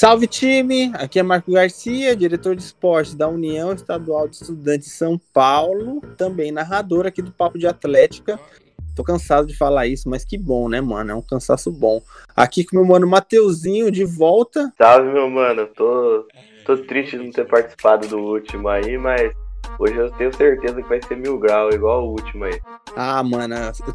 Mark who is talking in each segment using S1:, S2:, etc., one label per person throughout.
S1: Salve time! Aqui é Marco Garcia, diretor de esportes da União Estadual de Estudantes de São Paulo, também narrador aqui do Papo de Atlética. Tô cansado de falar isso, mas que bom, né, mano? É um cansaço bom. Aqui com meu mano Mateuzinho de volta.
S2: Salve, meu mano. Tô, tô triste de não ter participado do último aí, mas Hoje eu tenho certeza que vai ser mil grau, igual o último aí.
S1: Ah, mano,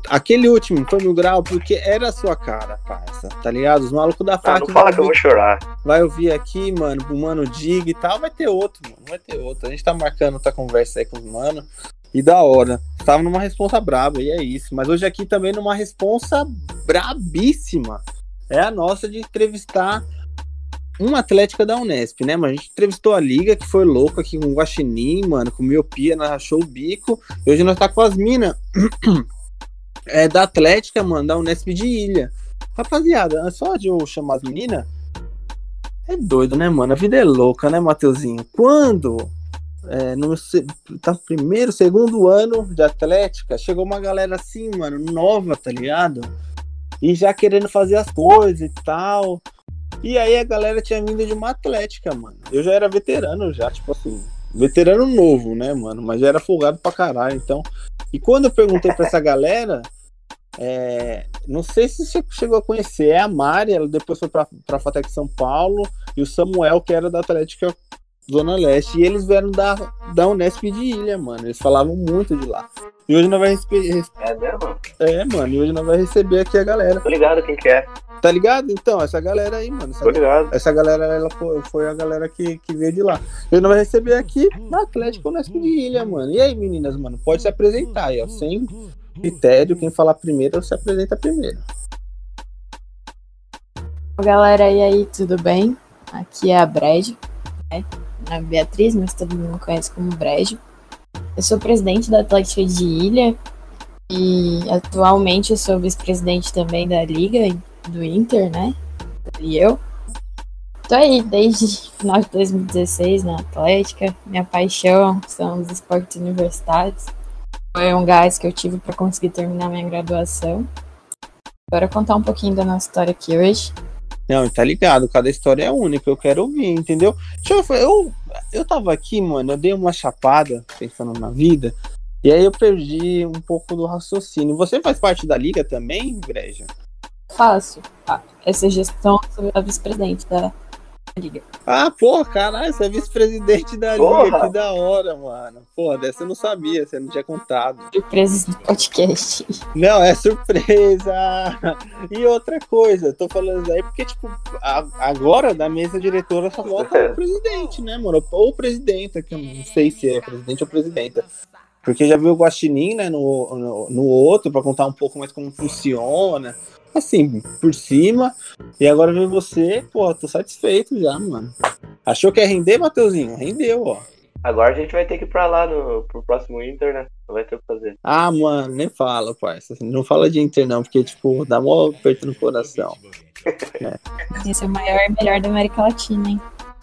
S1: aquele último foi mil grau porque era a sua cara, parça, tá ligado? Os malucos da faca.
S2: Ah, não fala que eu vou chorar.
S1: Vai ouvir aqui, mano, pro mano Dig e tal, vai ter outro, mano, vai ter outro. A gente tá marcando outra conversa aí com os mano. E da hora. Tava numa responsa braba, e é isso. Mas hoje aqui também numa responsa brabíssima. É a nossa de entrevistar uma atlética da Unesp, né? Mas a gente entrevistou a Liga, que foi louco aqui com o Guaxinim, mano, com miopia, nós rachou o bico. E hoje nós tá com as minas é, da Atlética, mano, da Unesp de Ilha. Rapaziada, só de eu chamar as meninas, é doido, né, mano? A vida é louca, né, Mateuzinho? Quando é, no tá, primeiro, segundo ano de Atlética, chegou uma galera assim, mano, nova, tá ligado? E já querendo fazer as coisas e tal. E aí a galera tinha vindo de uma atlética, mano. Eu já era veterano, já, tipo assim, veterano novo, né, mano? Mas já era folgado pra caralho, então. E quando eu perguntei pra essa galera, é, não sei se você chegou a conhecer, é a Mari, ela depois foi pra, pra Fatec São Paulo, e o Samuel, que era da Atlética Zona Leste. E eles vieram da, da Unesp de Ilha, mano. Eles falavam muito de lá. E hoje nós vamos receber.
S2: É mesmo?
S1: É, mano. E hoje nós vamos receber aqui a galera.
S2: Tô ligado quem que é.
S1: Tá ligado? Então, essa galera aí, mano. Essa,
S2: Tô ligado.
S1: Essa galera, ela foi, foi a galera que, que veio de lá. E nós vamos receber aqui na Atlético Unesp de Ilha, mano. E aí, meninas, mano? Pode se apresentar aí, ó. Sem critério, quem falar primeiro se apresenta primeiro.
S3: Galera, e aí, tudo bem? Aqui é a Brad, né? A Beatriz, mas todo mundo conhece como Brejo. Eu sou presidente da Atlética de Ilha e atualmente eu sou vice-presidente também da Liga do Inter, né? E eu. Tô aí desde final de 2016 na Atlética. Minha paixão são os esportes universitários. Foi um gás que eu tive para conseguir terminar minha graduação. Bora contar um pouquinho da nossa história aqui hoje.
S1: Não, tá ligado, cada história é única, eu quero ouvir, entendeu? Deixa eu, eu, eu tava aqui, mano, eu dei uma chapada pensando na vida, e aí eu perdi um pouco do raciocínio. Você faz parte da liga também, Breja?
S3: Faço. Ah, essa gestão, sou a vice-presidente da, liga.
S1: Ah, porra, caralho, você é vice-presidente da porra. liga, que da hora, mano. Porra, dessa eu não sabia, você não tinha contado.
S3: Surpresas do podcast.
S1: Não, é surpresa. E outra coisa, tô falando isso aí porque, tipo, a, agora da mesa diretora só volta o presidente, né, mano? Ou presidenta, que eu não sei se é presidente ou presidenta. Porque já viu o Guaxinim, né, no, no, no outro, para contar um pouco mais como funciona assim, por cima. E agora vem você, pô, tô satisfeito já, mano. Achou que ia render, Mateuzinho? Rendeu, ó.
S2: Agora a gente vai ter que ir pra lá no, pro próximo Inter, né? Não vai ter o que fazer.
S1: Ah, mano, nem fala, parça. Não fala de Inter, não, porque, tipo, dá mó aperto no coração.
S3: é. Esse é o maior e melhor da América Latina, hein?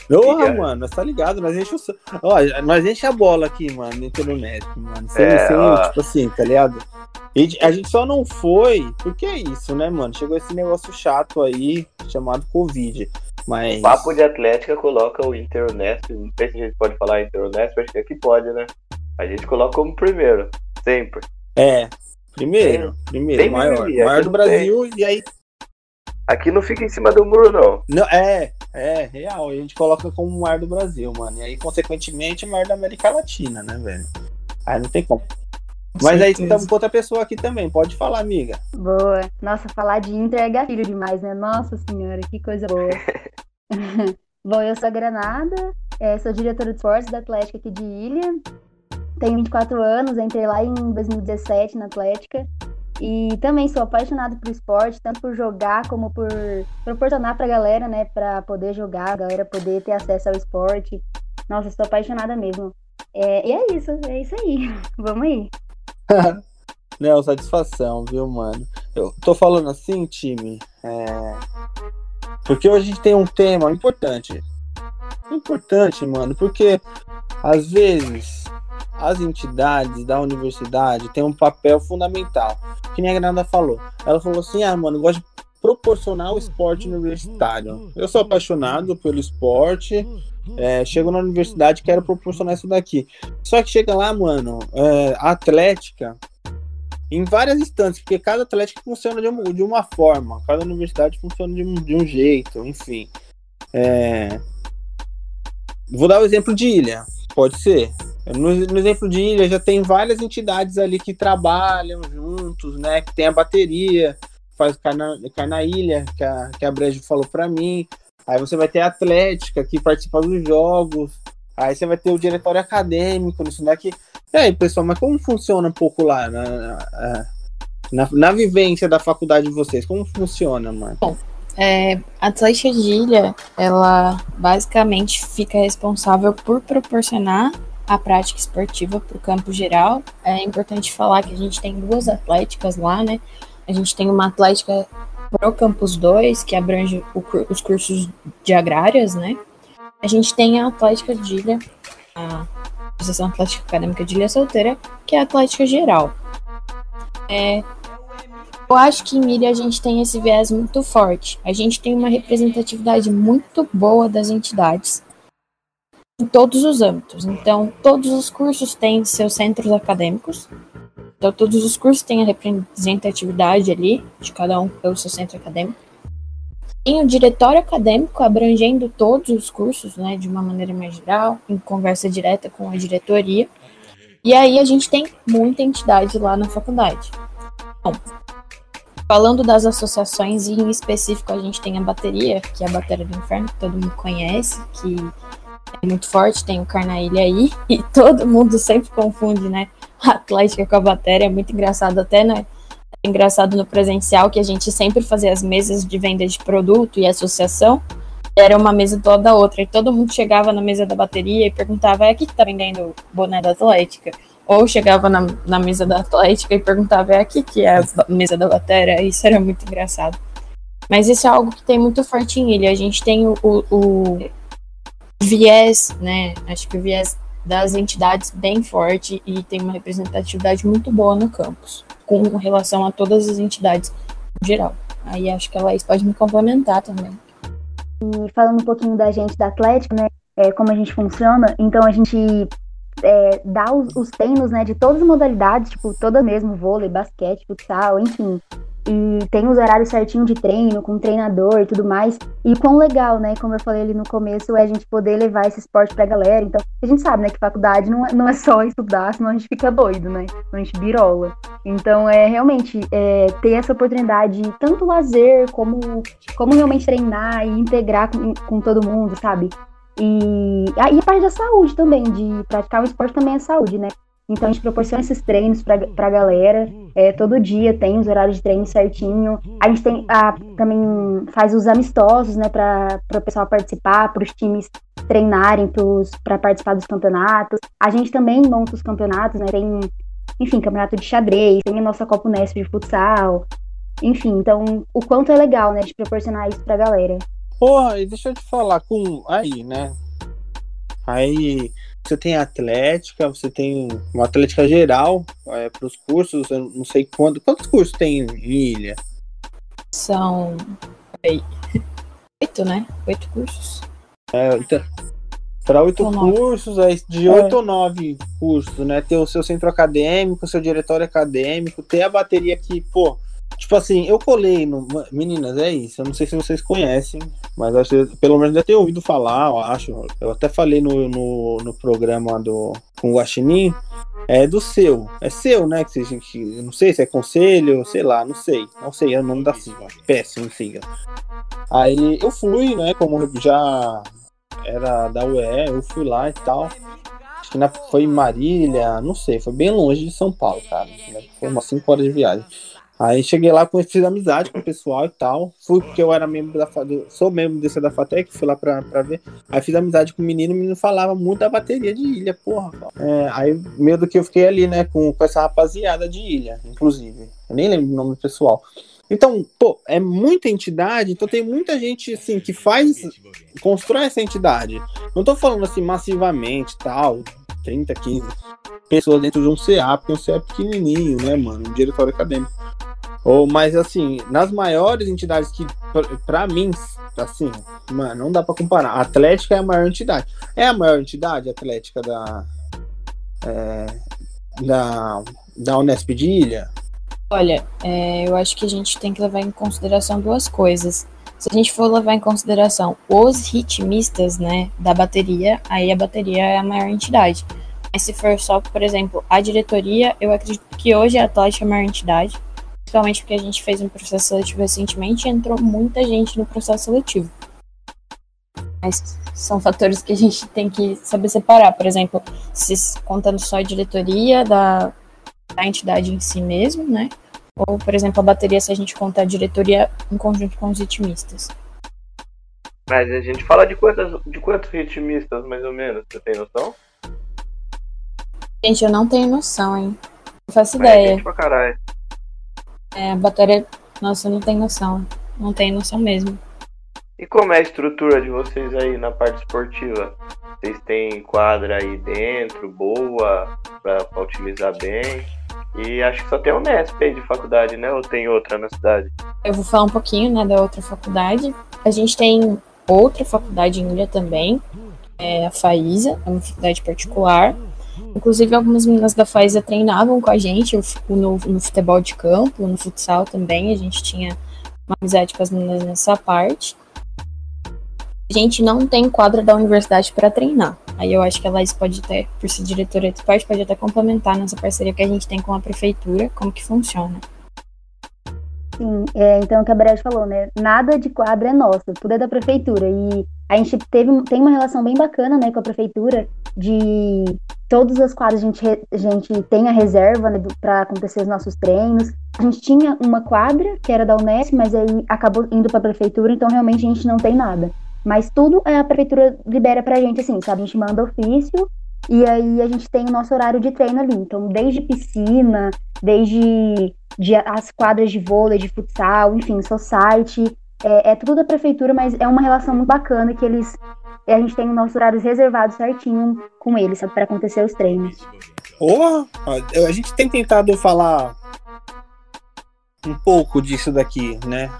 S1: Porra, mano, nós tá ligado, nós enche o... Ó, nós enche a bola aqui, mano, no internet, mano. Sem, é, sem tipo assim, tá ligado? E a gente só não foi, porque é isso, né, mano? Chegou esse negócio chato aí, chamado Covid. Mas...
S2: O Papo de Atlética coloca o Interonest, não sei se a gente pode falar Interonest, acho que aqui pode, né? A gente coloca como primeiro, sempre.
S1: É, primeiro, primeiro, maior. Maior do Brasil, tem. e aí
S2: Aqui não fica em cima do muro, não.
S1: não. É, é, real. A gente coloca como o mar do Brasil, mano. E aí, consequentemente, o mar da América Latina, né, velho? Aí não tem como. Com Mas certeza. aí estamos com outra pessoa aqui também. Pode falar, amiga.
S4: Boa. Nossa, falar de Inter é gatilho demais, né? Nossa senhora, que coisa boa. Bom, eu sou a Granada, é, sou diretora de esportes da Atlética aqui de Ilha. Tenho 24 anos, entrei lá em 2017 na Atlética. E também sou apaixonada por esporte, tanto por jogar como por proporcionar pra galera, né, pra poder jogar, a galera poder ter acesso ao esporte. Nossa, estou apaixonada mesmo. É, e é isso, é isso aí. Vamos aí.
S1: Não, satisfação, viu, mano? Eu tô falando assim, time, é... porque hoje a gente tem um tema importante. Importante, mano, porque às vezes as entidades da universidade têm um papel fundamental. Que nem a Granada falou. Ela falou assim: ah, mano, eu gosto de proporcionar o esporte universitário. Eu sou apaixonado pelo esporte, é, chego na universidade quero proporcionar isso daqui. Só que chega lá, mano, é, a atlética, em várias instâncias, porque cada atlética funciona de uma, de uma forma, cada universidade funciona de um, de um jeito, enfim. É... Vou dar o exemplo de Ilha, pode ser. No, no, exemplo de Ilha, já tem várias entidades ali que trabalham juntos, né? Que tem a bateria, faz cai na, cai na ilha, que a, que a Brejo falou para mim. Aí você vai ter a Atlética, que participa dos jogos. Aí você vai ter o diretório acadêmico, isso daqui. E aí, pessoal, mas como funciona um pouco lá na, na, na vivência da faculdade de vocês? Como funciona, mano?
S3: Bom, é, a Atlética de Ilha, ela basicamente fica responsável por proporcionar a prática esportiva para o campo geral. É importante falar que a gente tem duas atléticas lá, né? A gente tem uma atlética pro Campus 2, que abrange o, os cursos de agrárias, né? A gente tem a Atlética de Ilha, a Associação Atlética Acadêmica de Ilha Solteira, que é a Atlética Geral. É, eu acho que em Ilha a gente tem esse viés muito forte. A gente tem uma representatividade muito boa das entidades em todos os âmbitos. Então, todos os cursos têm seus centros acadêmicos. Então, todos os cursos têm a representatividade ali, de cada um pelo seu centro acadêmico. Tem o diretório acadêmico abrangendo todos os cursos, né, de uma maneira mais geral, em conversa direta com a diretoria. E aí a gente tem muita entidade lá na faculdade. Bom, falando das associações, e em específico a gente tem a bateria, que é a Bateria do Inferno, que todo mundo conhece, que é muito forte, tem o Carnaília aí, e todo mundo sempre confunde, né? A Atlética com a Bateria, é muito engraçado até, né? É engraçado no presencial que a gente sempre fazia as mesas de venda de produto e associação, era uma mesa toda da outra, e todo mundo chegava na mesa da bateria e perguntava, é aqui que tá vendendo boné da Atlética? Ou chegava na, na mesa da Atlética e perguntava, é aqui que é a mesa da bateria? Isso era muito engraçado. Mas isso é algo que tem muito forte em Ilha. A gente tem o, o viés, né? Acho que o viés das entidades bem forte e tem uma representatividade muito boa no campus, com relação a todas as entidades em geral. Aí acho que a Laís pode me complementar também.
S4: E falando um pouquinho da gente da Atlética, né? É, como a gente funciona, então a gente é, dá os, os treinos né, de todas as modalidades, tipo, toda mesmo, vôlei, basquete, futsal, enfim e tem os horários certinho de treino, com treinador e tudo mais. E quão legal, né? Como eu falei ali no começo, é a gente poder levar esse esporte pra galera. Então, a gente sabe, né, que faculdade não é, não é só estudar, senão a gente fica doido, né? Senão a gente birola. Então, é realmente é, ter essa oportunidade, tanto lazer, como, como realmente treinar e integrar com, com todo mundo, sabe? E, ah, e a parte da saúde também, de praticar o esporte também é saúde, né? Então a gente proporciona esses treinos para a galera. É, todo dia tem os horários de treino certinho. A gente tem a, também faz os amistosos, né, para o pessoal participar, para os times treinarem para participar dos campeonatos. A gente também monta os campeonatos, né? Tem, enfim, campeonato de xadrez, tem a nossa Copa Unesp de futsal. Enfim, então o quanto é legal, né, de proporcionar isso para a galera.
S1: Porra, e deixa eu te falar com aí, né? Aí você tem atlética, você tem uma atlética geral é, para os cursos, eu não sei quando. Quantos cursos tem em ilha?
S3: São oito, né? Oito cursos.
S1: É, então, para oito cursos, aí de é. oito é. ou nove cursos, né? Ter o seu centro acadêmico, o seu diretório acadêmico, ter a bateria que, pô, Tipo assim, eu colei no. Meninas, é isso. Eu não sei se vocês conhecem, mas acho, pelo menos deve ter ouvido falar, eu acho. Eu até falei no, no, no programa do com o Guaxinim. É do seu. É seu, né? Que, que, não sei se é conselho, sei lá, não sei. Não sei, é o nome da sigla. Péssimo sigla. Aí eu fui, né? Como já era da UE, eu fui lá e tal. Acho que na, foi em Marília, não sei, foi bem longe de São Paulo, cara. Foi umas 5 horas de viagem. Aí cheguei lá, fiz amizade com o pessoal e tal. Fui porque eu era membro da sou membro desse da Fatec, fui lá pra, pra ver. Aí fiz amizade com o menino, o menino falava muito da bateria de ilha, porra. É, aí meio do que eu fiquei ali, né, com, com essa rapaziada de ilha, inclusive. Eu nem lembro o nome do pessoal. Então, pô, é muita entidade, então tem muita gente, assim, que faz, constrói essa entidade. Não tô falando, assim, massivamente, tal, 30, 15 pessoas dentro de um CA, porque um CA é pequenininho, né, mano, um diretório acadêmico. Ou, mas assim, nas maiores entidades que, para mim, assim, mano, não dá para comparar. A Atlética é a maior entidade. É a maior entidade Atlética da. É, da, da Unesp de Ilha?
S3: Olha, é, eu acho que a gente tem que levar em consideração duas coisas. Se a gente for levar em consideração os ritmistas, né, da bateria, aí a bateria é a maior entidade. Mas se for só, por exemplo, a diretoria, eu acredito que hoje a Atlética é a maior entidade, principalmente porque a gente fez um processo seletivo recentemente e entrou muita gente no processo seletivo. Mas são fatores que a gente tem que saber separar. Por exemplo, se contando só a diretoria da, da entidade em si mesmo, né? Ou, por exemplo, a bateria se a gente contar a diretoria em conjunto com os ritmistas.
S2: Mas a gente fala de quantos, de quantos ritmistas, mais ou menos, você tem noção?
S3: Gente, eu não tenho noção, hein? Não faço
S2: Mas é
S3: ideia.
S2: gente pra caralho.
S3: É, a bateria. Nossa, não tenho noção. Não tenho noção mesmo.
S2: E como é a estrutura de vocês aí na parte esportiva? Vocês têm quadra aí dentro, boa, pra, pra utilizar bem? E acho que só tem a Unesp aí de faculdade, né? Ou tem outra na cidade?
S3: Eu vou falar um pouquinho, né, da outra faculdade. A gente tem outra faculdade em Ilha também, é a FAISA, é uma faculdade particular. Inclusive, algumas meninas da FAISA treinavam com a gente no, no futebol de campo, no futsal também. A gente tinha uma amizade com as meninas nessa parte. A gente não tem quadra da universidade para treinar. Aí eu acho que a Laís pode até, por ser diretora de esporte, pode até complementar nessa parceria que a gente tem com a prefeitura, como que funciona.
S4: Sim, é, então o que a Brad falou, né? Nada de quadra é nosso, tudo é da prefeitura. E a gente teve, tem uma relação bem bacana, né, com a prefeitura, de todas as quadras a gente, a gente tem a reserva né, para acontecer os nossos treinos. A gente tinha uma quadra, que era da Unesp, mas aí acabou indo para a prefeitura, então realmente a gente não tem nada. Mas tudo a prefeitura libera pra gente, assim, sabe? A gente manda ofício e aí a gente tem o nosso horário de treino ali. Então, desde piscina, desde de, as quadras de vôlei, de futsal, enfim, society, é, é tudo da prefeitura, mas é uma relação muito bacana que eles. A gente tem os nossos horários reservados certinho com eles, sabe, para acontecer os treinos.
S1: Porra, a gente tem tentado falar um pouco disso daqui, né?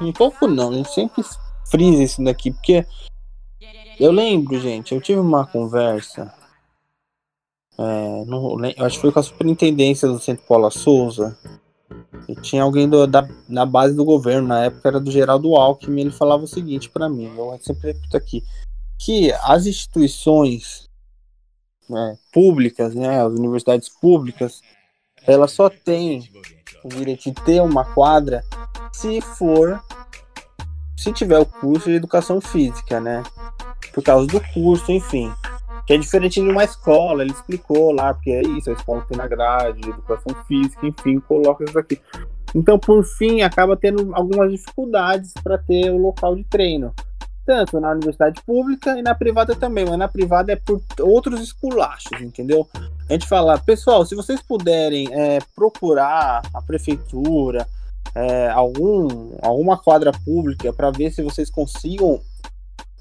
S1: Um pouco não, a gente sempre frisa isso daqui, porque eu lembro, gente, eu tive uma conversa. É, não, eu acho que foi com a superintendência do Centro Paula Souza. E tinha alguém do, da, na base do governo, na época era do Geraldo Alckmin, ele falava o seguinte para mim, eu sempre repito aqui, que as instituições né, públicas, né, as universidades públicas, elas só têm o direito de ter uma quadra se for se tiver o curso de educação física, né? Por causa do curso, enfim. Que é diferente de uma escola, ele explicou lá, porque é isso, a escola tem na grade, educação física, enfim, coloca isso aqui. Então, por fim, acaba tendo algumas dificuldades para ter o local de treino. Tanto na universidade pública e na privada também, mas na privada é por outros esculachos, entendeu? A gente fala, pessoal, se vocês puderem é, procurar a prefeitura, é, algum, alguma quadra pública para ver se vocês consigam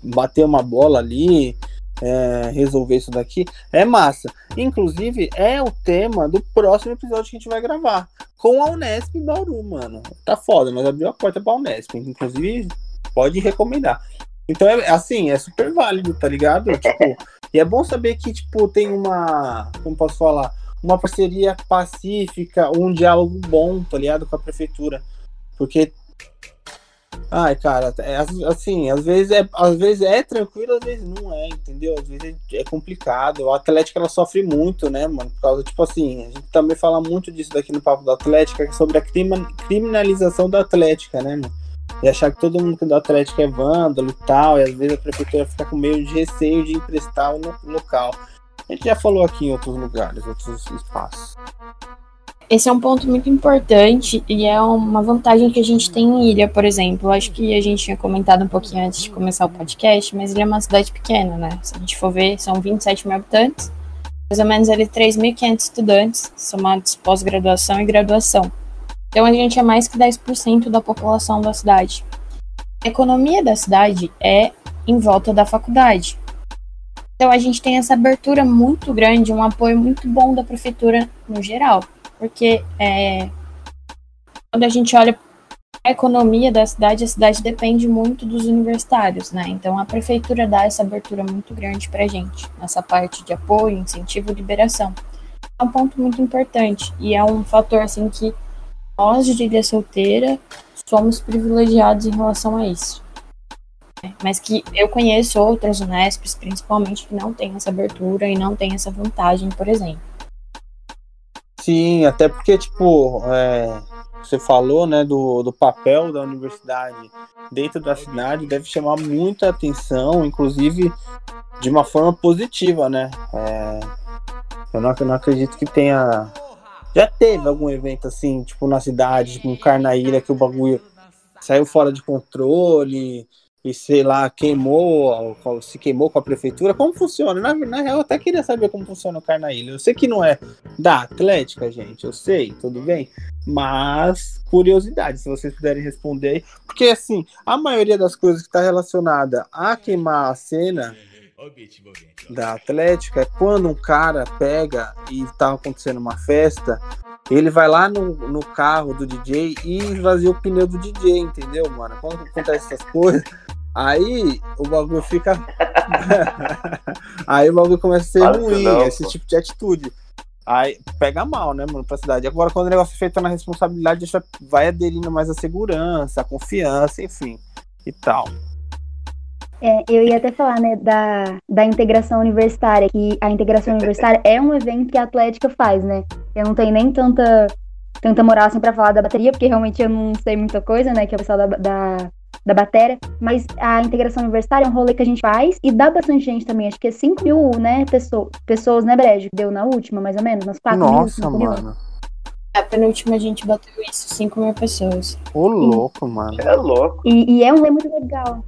S1: bater uma bola ali, é, resolver isso daqui, é massa. Inclusive, é o tema do próximo episódio que a gente vai gravar. Com a Unesp em Bauru, mano. Tá foda, mas abriu a porta pra Unesp. Inclusive, pode recomendar. Então, é assim, é super válido, tá ligado? Tipo, e é bom saber que, tipo, tem uma. Como posso falar? uma parceria pacífica, um diálogo bom, tá ligado? Com a prefeitura. Porque. Ai, cara, é, assim, às vezes, é, às vezes é tranquilo, às vezes não é, entendeu? Às vezes é complicado. A Atlética ela sofre muito, né, mano? Por causa, tipo assim, a gente também fala muito disso daqui no Papo da Atlética, é sobre a criminalização da Atlética, né, mano? E achar que todo mundo que é da Atlética é vândalo e tal, e às vezes a prefeitura fica com meio de receio de emprestar o local. A gente já falou aqui em outros lugares, outros espaços.
S3: Esse é um ponto muito importante e é uma vantagem que a gente tem em Ilha, por exemplo. Acho que a gente tinha comentado um pouquinho antes de começar o podcast, mas Ilha é uma cidade pequena, né? Se a gente for ver, são 27 mil habitantes, mais ou menos ali 3.500 estudantes, somados pós-graduação e graduação. Então a gente é mais que 10% da população da cidade. A economia da cidade é em volta da faculdade. Então a gente tem essa abertura muito grande, um apoio muito bom da prefeitura no geral, porque é, quando a gente olha a economia da cidade, a cidade depende muito dos universitários, né? Então a prefeitura dá essa abertura muito grande para a gente, nessa parte de apoio, incentivo liberação. É um ponto muito importante e é um fator assim que nós de Ilha Solteira somos privilegiados em relação a isso. Mas que eu conheço outras Unesps, principalmente, que não têm essa abertura e não têm essa vantagem, por exemplo.
S1: Sim, até porque, tipo, é, você falou, né, do, do papel da universidade dentro da cidade, deve chamar muita atenção, inclusive de uma forma positiva, né? É, eu, não, eu não acredito que tenha. Já teve algum evento assim, tipo, na cidade, tipo, um Carnaíra, que o bagulho saiu fora de controle, e sei lá, queimou, se queimou com a prefeitura, como funciona? Na, na real, eu até queria saber como funciona o Carnaília. Eu sei que não é da Atlética, gente, eu sei, tudo bem. Mas, curiosidade, se vocês puderem responder aí. Porque, assim, a maioria das coisas que está relacionada a queimar a cena da Atlética é quando um cara pega e tá acontecendo uma festa ele vai lá no, no carro do DJ e esvazia o pneu do DJ, entendeu, mano? Quando acontece essas coisas, aí o bagulho fica. aí o bagulho começa a ser ruim, não, esse pô. tipo de atitude. Aí pega mal, né, mano, pra cidade. Agora, quando o negócio é feito na responsabilidade, já vai aderindo mais a segurança, a confiança, enfim, e tal.
S4: É, eu ia até falar, né, da, da integração universitária, que a integração universitária é um evento que a Atlética faz, né? Eu não tenho nem tanta, tanta moral assim pra falar da bateria, porque realmente eu não sei muita coisa, né, que é o pessoal da, da, da bateria, mas a integração universitária é um rolê que a gente faz e dá bastante gente também, acho que é 5 mil, né, pessoas, pessoas né, Brejo, que deu na última, mais ou menos, nas 4
S1: Nossa,
S4: mil,
S1: mano.
S3: A penúltima a gente bateu isso, 5 mil pessoas.
S1: Ô, louco, mano.
S2: É louco.
S4: E, e é um rolê muito legal.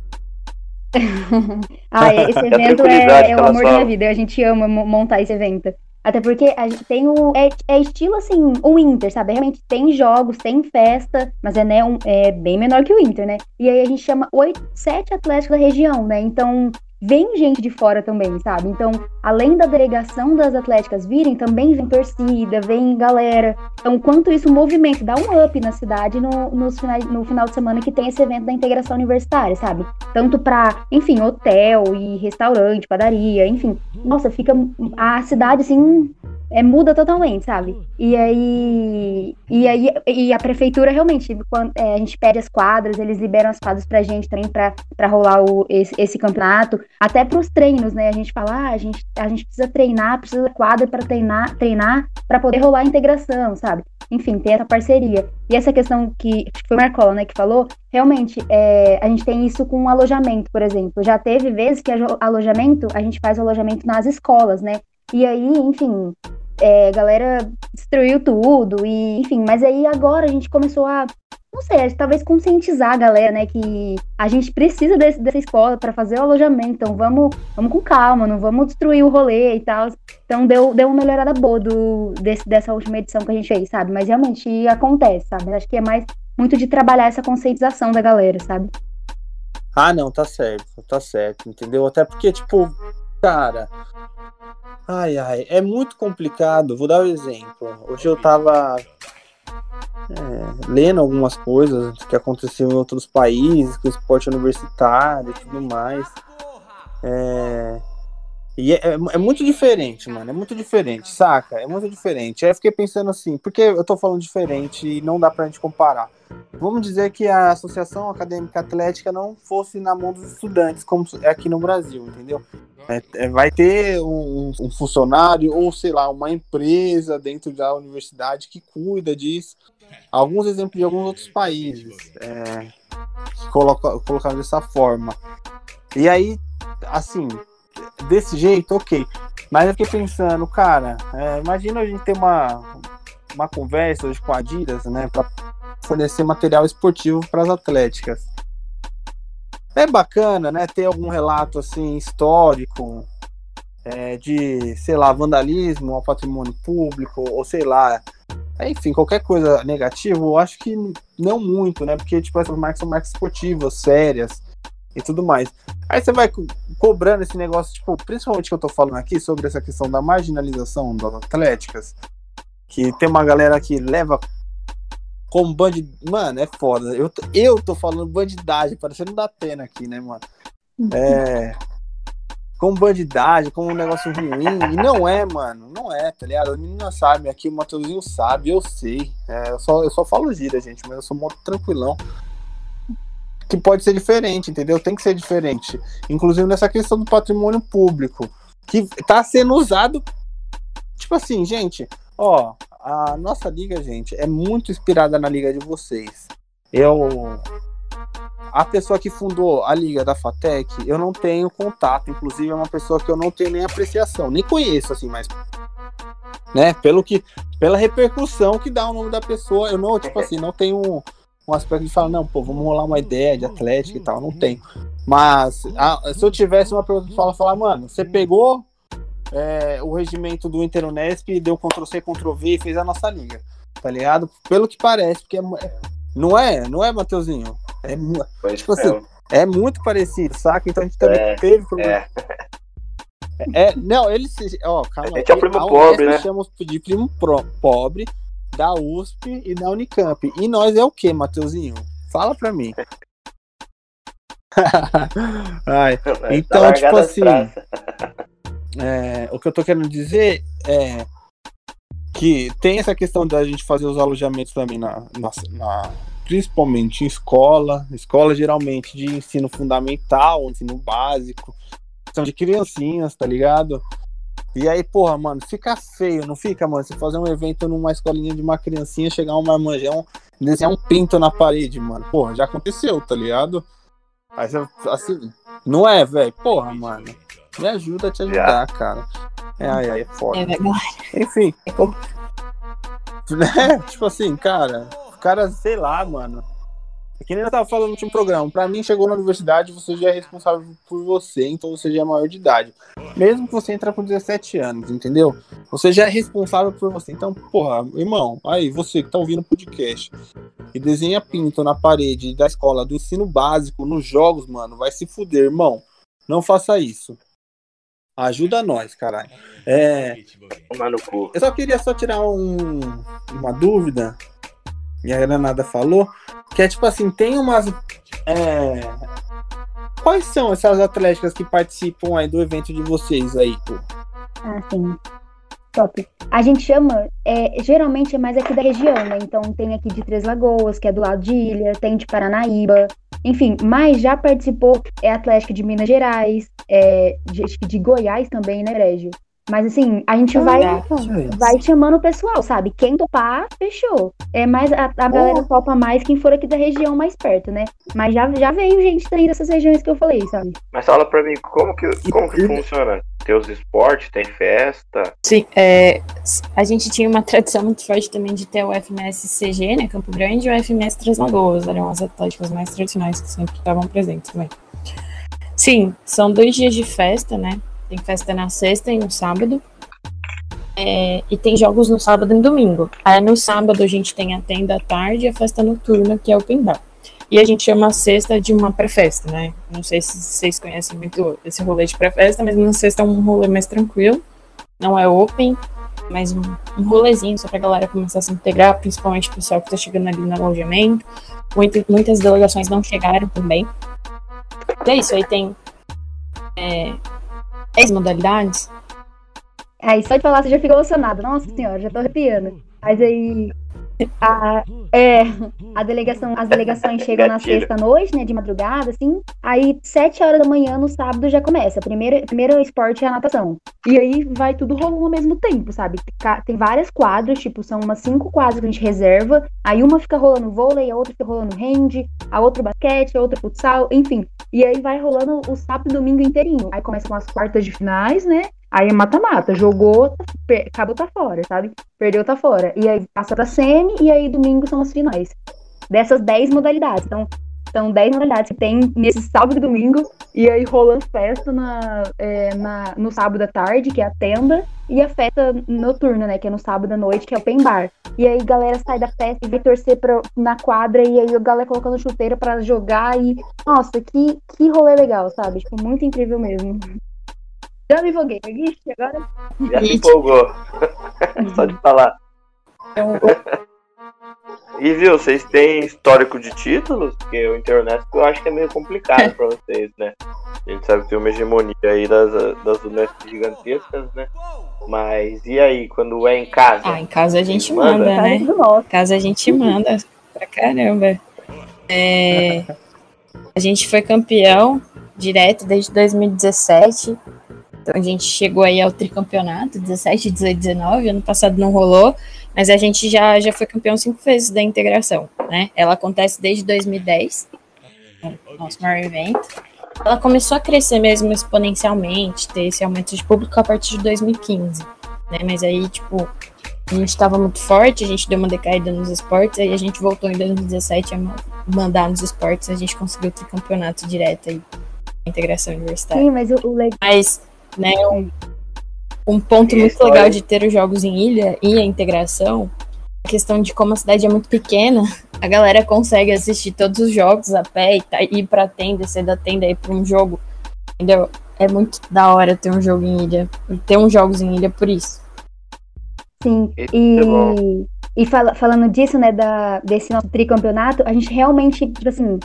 S4: ah, esse evento é, é, o amor da minha vida. A gente ama montar esse evento. Até porque a gente tem o. É, é, estilo assim, o Inter, sabe? Realmente tem jogos, tem festa, mas é, né, um, é bem menor que o Inter, né? E aí a gente chama oito, sete atléticos da região, né? Então vem gente de fora também, sabe? Então, além da delegação das atléticas virem, também vem torcida, vem galera. Então, quanto isso movimento dá um up na cidade no, nos finais, no final de semana que tem esse evento da integração universitária, sabe? Tanto para, enfim, hotel e restaurante, padaria, enfim. Nossa, fica a cidade assim é, muda totalmente, sabe? E aí, e aí e a prefeitura realmente, quando é, a gente pede as quadras, eles liberam as quadras pra gente também pra, pra rolar o, esse, esse campeonato, até pros treinos, né? A gente fala, ah, a gente, a gente precisa treinar, precisa de quadra para treinar, treinar para poder rolar a integração, sabe? Enfim, ter essa parceria. E essa questão que, que foi o Marcola, né, que falou, realmente, é, a gente tem isso com alojamento, por exemplo. Já teve vezes que alojamento, a gente faz alojamento nas escolas, né? E aí, enfim, é, a galera destruiu tudo, e enfim, mas aí agora a gente começou a, não sei, talvez conscientizar a galera, né, que a gente precisa desse, dessa escola para fazer o alojamento, então vamos, vamos com calma, não vamos destruir o rolê e tal. Então deu, deu uma melhorada boa do, desse, dessa última edição que a gente fez, sabe? Mas realmente acontece, sabe? Acho que é mais muito de trabalhar essa conscientização da galera, sabe?
S1: Ah, não, tá certo, tá certo, entendeu? Até porque, tipo, cara, Ai, ai, é muito complicado. Vou dar um exemplo. Hoje eu tava é, lendo algumas coisas que aconteciam em outros países, com esporte universitário e tudo mais. É, e é, é, é, muito diferente, mano. É muito diferente, saca? É muito diferente. Aí eu fiquei pensando assim, porque eu tô falando diferente e não dá pra gente comparar. Vamos dizer que a Associação Acadêmica Atlética não fosse na mão dos estudantes, como é aqui no Brasil, entendeu? É, é, vai ter um, um, funcionário ou, sei lá, uma empresa dentro da universidade que cuida disso. Alguns exemplos de alguns outros países é, coloca, colocaram dessa forma. E aí, assim, desse jeito, ok. Mas eu fiquei pensando, cara, é, imagina a gente ter uma, uma conversa hoje com a Adidas, né, para fornecer material esportivo para as atléticas. É bacana, né, ter algum relato assim histórico é, de, sei lá, vandalismo ao patrimônio público, ou sei lá, enfim, qualquer coisa negativa, eu acho que não muito, né, porque tipo essas marcas são marcas esportivas, sérias e tudo mais. Aí você vai co cobrando esse negócio, tipo, principalmente que eu tô falando aqui sobre essa questão da marginalização das atléticas, que tem uma galera que leva como bandidagem. Mano, é foda. Eu, tô- eu tô falando bandidagem, parecendo da Atena aqui, né, mano? É. Como bandidagem, como um negócio ruim. E não é, mano. Não é, tá ligado? As meninas sabem aqui, o Matheusinho sabe, eu sei. É, eu, só, eu só falo gira, gente, mas eu sou muito tranquilão. Que pode ser diferente, entendeu? Tem que ser diferente. Inclusive nessa questão do patrimônio público. Que tá sendo usado. Tipo assim, gente, ó, a nossa liga, gente, é muito inspirada na liga de vocês. Eu. A pessoa que fundou a liga da Fatec, eu não tenho contato. Inclusive, é uma pessoa que eu não tenho nem apreciação, nem conheço, assim, mas. Né, pelo que. Pela repercussão que dá o nome da pessoa, eu não, tipo assim, não tenho um, aspecto de falar, não, pô, vamos rolar uma ideia de atlética e tal, não tenho. Mas a- se eu tivesse uma pergunta pra falar, mano, você pegou é, o regimento do Interunesp e deu Ctrl-C, Ctrl-V e fez a nossa liga, tá ligado? Pelo que parece, porque é não é, não é, Mateuzinho? É, Tipo assim,
S2: é,
S1: muito parecido, saca? Então a gente também
S2: É,
S1: teve problema.
S2: é.
S1: É, não, eles. se- Ó, calma.
S2: A gente é o primo
S1: Unesp
S2: pobre, né?
S1: chama de primo pro- pobre da USP e da Unicamp. E nós é o quê, Mateuzinho? Fala pra mim. Ai,
S2: Tá
S1: Então,
S2: largada
S1: tipo
S2: as
S1: assim, é, o que eu tô querendo dizer é que tem essa questão da gente fazer os alojamentos também na, na- na- principalmente em escola, escola geralmente de ensino fundamental, ensino básico, são de criancinhas, tá ligado? E aí, porra, mano, fica feio, não fica, mano? Você fazer um evento numa escolinha de uma criancinha, chegar um marmanjão, desenhar um pinto na parede, mano. Porra, já aconteceu, tá ligado? Aí você, assim, não é, velho? Porra, mano. Me ajuda a te ajudar, cara. É, ai, ai, é foda.
S3: É.
S1: Enfim. Né? Tipo assim, cara, o cara, sei lá, mano. É que nem eu tava falando no último programa. Pra mim, chegou na universidade, você já é responsável por você, então você já é maior de idade. Mesmo que você entre com 17 anos, entendeu? Você já é responsável por você. Então, porra, irmão, aí, você que tá ouvindo o podcast e desenha pinto na parede da escola, do ensino básico, nos jogos, mano, vai se fuder, irmão. Não faça isso. Ajuda nós, caralho. É. Eu só queria só tirar um- uma dúvida, e a Granada falou, que é tipo assim, tem umas. é, Quais são essas atléticas que participam aí do evento de vocês aí, pô?
S4: Ah, sim. Top. A gente chama, é, geralmente é mais aqui da região, né? Então tem aqui de Três Lagoas, que é do lado de Ilha, tem de Paranaíba, enfim, mas já participou, é Atlética de Minas Gerais, é, de, de Goiás também, né, Brégio? Mas assim, a gente vai, vai chamando o pessoal, sabe? Quem topar, fechou. É mais a, a galera topa mais quem for aqui da região mais perto, né? Mas já, já veio gente daí dessas regiões que eu falei, sabe?
S2: Mas fala pra mim, como que, como que funciona? Tem os esportes, tem festa.
S3: Sim, é, a gente tinha uma tradição muito forte também de ter o FMS CG, né, Campo Grande, e o FMS Três Lagoas, eram as atléticas mais tradicionais que sempre estavam presentes também. Sim, são dois dias de festa, né, tem festa na sexta e no sábado, É, e tem jogos no sábado e no domingo. Aí no sábado a gente tem a tenda à tarde e a festa noturna, que é o bar. E a gente chama a sexta de uma pré-festa, né? Não sei se vocês conhecem muito esse rolê de pré-festa, mas na sexta é um rolê mais tranquilo. Não é open, mas um, um rolezinho só pra galera começar a se integrar, principalmente o pessoal que tá chegando ali no alojamento. Muita- muitas delegações não chegaram também. Então é isso, aí tem é, 10 modalidades.
S4: Aí só de falar você já fica emocionado. Nossa senhora, já tô arrepiando. Mas aí. A, é, a delegação, as delegações chegam na
S2: Gatilho.
S4: sexta noite, né? De madrugada, assim. Aí, sete horas da manhã, no sábado, já começa. Primeiro, primeiro esporte é a natação. E aí vai tudo rolando ao mesmo tempo, sabe? Tem várias quadras, tipo, são umas cinco quadras que a gente reserva. Aí uma fica rolando vôlei, a outra fica rolando hand, a outra basquete, a outra futsal, enfim. E aí vai rolando o sábado e domingo inteirinho. Aí começam as quartas de finais, né? Aí é mata-mata. Jogou, tá- acabou, tá fora, sabe? Perdeu, tá fora. E aí passa pra semi e aí domingo são as finais. Dessas 10 modalidades. Então, são 10 modalidades que tem nesse sábado e domingo. E aí rolando festa na, é, na- no sábado à tarde, que é a tenda. E a festa noturna, né? Que é no sábado à noite, que é o open bar. E aí galera sai da festa e vai torcer pra, na quadra. E aí a galera colocando chuteira pra jogar. E, nossa, que, que rolê legal, sabe? Tipo, muito incrível mesmo. Já me empolguei. Ixi, agora
S2: Já se empolgou. Só de falar.
S3: Então,
S2: E viu, vocês têm histórico de títulos? Porque o Internacional eu acho que é meio complicado pra vocês, né? A gente sabe que tem uma hegemonia aí das, das Unesp gigantescas, né? Mas e aí, quando é em casa?
S3: Ah, em casa a gente manda,
S4: Cara,
S3: né? Em casa a gente manda pra caramba. É, a gente foi campeão direto desde 2017. Então a gente chegou aí ao tricampeonato, 17, 18, 19. Ano passado não rolou, mas a gente já, já foi campeão cinco vezes da integração, né? Ela acontece desde 2010, o nosso maior evento. Ela começou a crescer mesmo exponencialmente, ter esse aumento de público a partir de 2015, né? Mas aí, tipo, a gente estava muito forte, a gente deu uma decaída nos esportes, aí a gente voltou em 2017 a ma- mandar nos esportes, a gente conseguiu ter campeonato direto aí, integração universitária.
S4: Sim, mas o, o legal.
S3: Mas, né, um, um ponto muito
S2: história?
S3: legal de ter os jogos em ilha e a integração, a questão de como a cidade é muito pequena, a galera consegue assistir todos os jogos a pé e tá, ir pra tenda, ser da tenda e ir pra um jogo, entendeu? É muito da hora ter um jogo em ilha, ter uns jogos em ilha por isso.
S4: Sim,
S2: é
S4: e, e fala- falando disso, né, da, desse nosso tricampeonato, a gente realmente, tipo assim,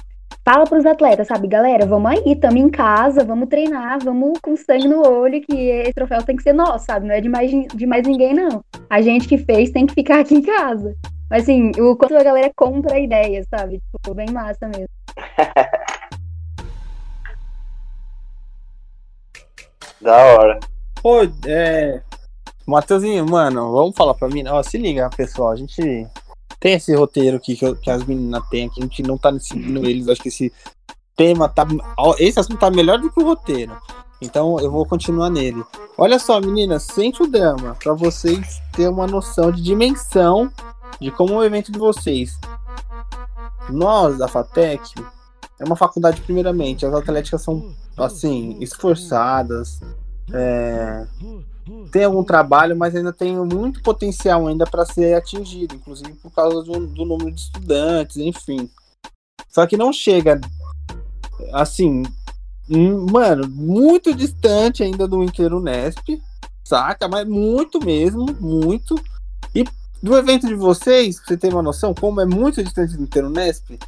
S4: fala pros atletas, sabe, galera, vamos aí, tamo em casa, vamos treinar, vamos com sangue no olho, que esse troféu tem que ser nosso, sabe, não é de mais, de mais ninguém, não. A gente que fez tem que ficar aqui em casa. Mas, assim, o quanto a galera compra a ideia, sabe, tipo, bem massa mesmo.
S2: Da hora.
S1: Pô, é. Mateuzinho, mano, vamos falar pra mim. Ó, se liga, pessoal. A gente tem esse roteiro aqui que, que as meninas têm, que a gente não tá seguindo eles. Acho que esse tema tá. Esse assunto tá melhor do que o roteiro. Então eu vou continuar nele. Olha só, meninas, sente o drama pra vocês terem uma noção de dimensão de como é o evento de vocês. Nós, da FATEC, é uma faculdade, primeiramente. As atléticas são, assim, esforçadas. É, tem algum trabalho, mas ainda tem muito potencial ainda para ser atingido, inclusive por causa do, do número de estudantes, enfim. Só que não chega assim, hum, mano, muito distante ainda do Inter Unesp, saca? Mas muito mesmo, muito. E do evento de vocês, pra você ter uma noção, como é muito distante do Inter Unesp,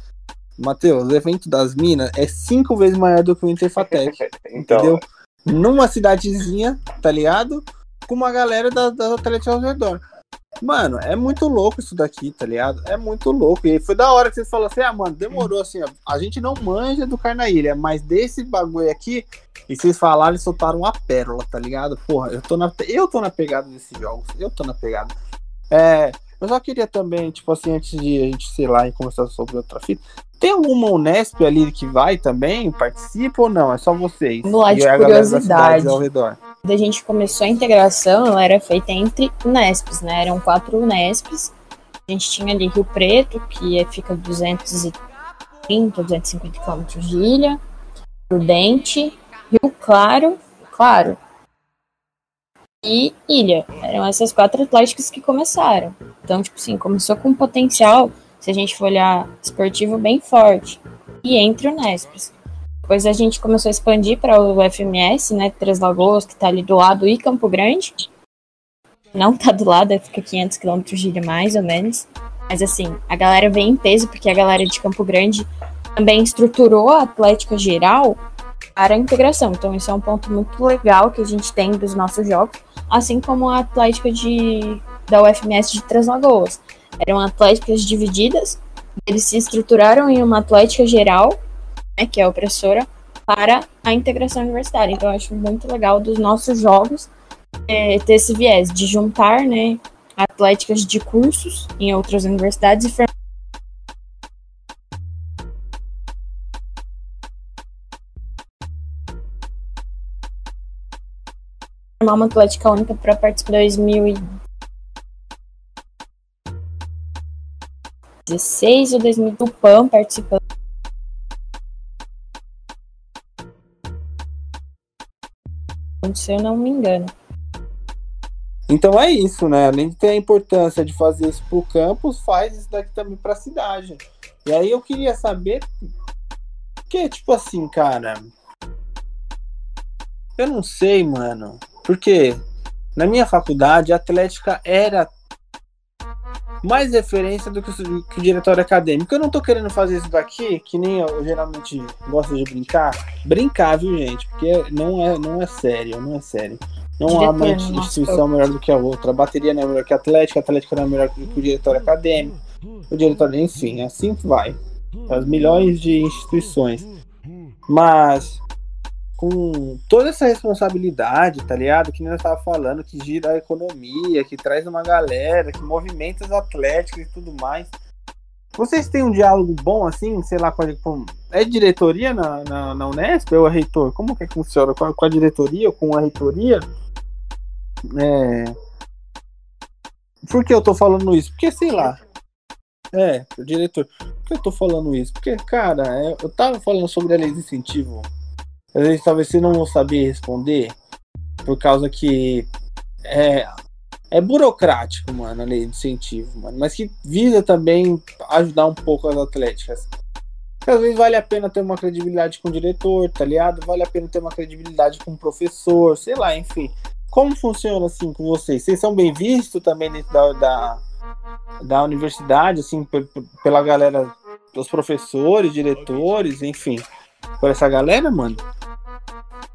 S1: Matheus, o evento das minas é cinco vezes maior do que o Interfatec
S2: Então,
S1: entendeu? Numa cidadezinha, tá ligado? Com uma galera da- das atletas ao redor. Mano, é muito louco isso daqui, tá ligado? É muito louco. E foi da hora que vocês falaram assim: ah, mano, demorou assim. A gente não manja do Carnaília, mas desse bagulho aqui. E vocês falaram e soltaram uma pérola, tá ligado? Porra, eu tô na, eu tô na pegada desses jogos. Eu tô na pegada. É, eu só queria também, tipo assim, antes de a gente, sei lá, e conversar sobre outra fita. Tem alguma Unesp ali que vai também? Participa ou não? É só vocês?
S3: Lá, de
S1: E a galera das
S3: curiosidade.
S1: cidades ao redor.
S3: Quando a gente começou a integração, ela era feita entre Unesps, né? Eram quatro Unesps. A gente tinha ali Rio Preto, que é- fica 230, 250 quilômetros de ilha. Prudente, Rio Claro, Claro. E Ilha. Eram essas quatro atléticas que começaram. Então, tipo assim, começou com um potencial, se a gente for olhar, esportivo bem forte. E entre Unesps. Depois a gente começou a expandir para o FMS, né? Três Lagoas, que tá ali do lado, e Campo Grande. Não tá do lado, fica 500 quilômetros de mais ou menos. Mas assim, a galera vem em peso, porque a galera de Campo Grande também estruturou a Atlética geral para a integração. Então, isso é um ponto muito legal que a gente tem dos nossos jogos, assim como a Atlética de, da UFMS de Três Lagoas. Eram atléticas divididas, eles se estruturaram em uma Atlética geral, né, que é opressora, para a integração universitária. Então, eu acho muito legal dos nossos jogos é, ter esse viés de juntar né, atléticas de cursos em outras universidades e formar formar uma atlética única para participar de 2016 ou 2000 do PAN participando. Se eu não me engano.
S1: Então é isso, né? Além de ter a importância de fazer isso pro campus, faz isso daqui também pra cidade. E aí eu queria saber que, tipo assim, cara. Eu não sei, mano. Porque na minha faculdade a Atlética era mais referência do que o, que o diretório acadêmico. Eu não tô querendo fazer isso daqui, que nem eu geralmente gosto de brincar. Brincar, viu, gente? Porque não é, não é sério, não é sério. Não há uma instituição melhor do que a outra. A bateria não é melhor que a Atlética, a Atlética não é melhor que o diretório acadêmico. O diretório, enfim, assim vai. As milhões de instituições. Mas com toda essa responsabilidade, tá ligado? Que nós tava falando, que gira a economia, que traz uma galera, que movimenta as atléticas e tudo mais. Vocês têm um diálogo bom, assim, sei lá, com é diretoria na, na, na, Unesp ou é reitor? Como que funciona? Com a, com a diretoria ou com a reitoria? É... Por que eu tô falando isso? Porque, sei lá, é, diretor, por que eu tô falando isso? Porque, cara, é, eu tava falando sobre a lei de incentivo às vezes talvez você não saber responder por causa que é, é burocrático, mano, a lei de incentivo, mano, mas que visa também ajudar um pouco as atléticas. Às vezes vale a pena ter uma credibilidade com o diretor, tá ligado? Vale a pena ter uma credibilidade com o professor, sei lá, enfim. Como funciona assim com vocês? Vocês são bem vistos também dentro da, da, da universidade, assim, pela galera, os professores, diretores, enfim, por essa galera, mano?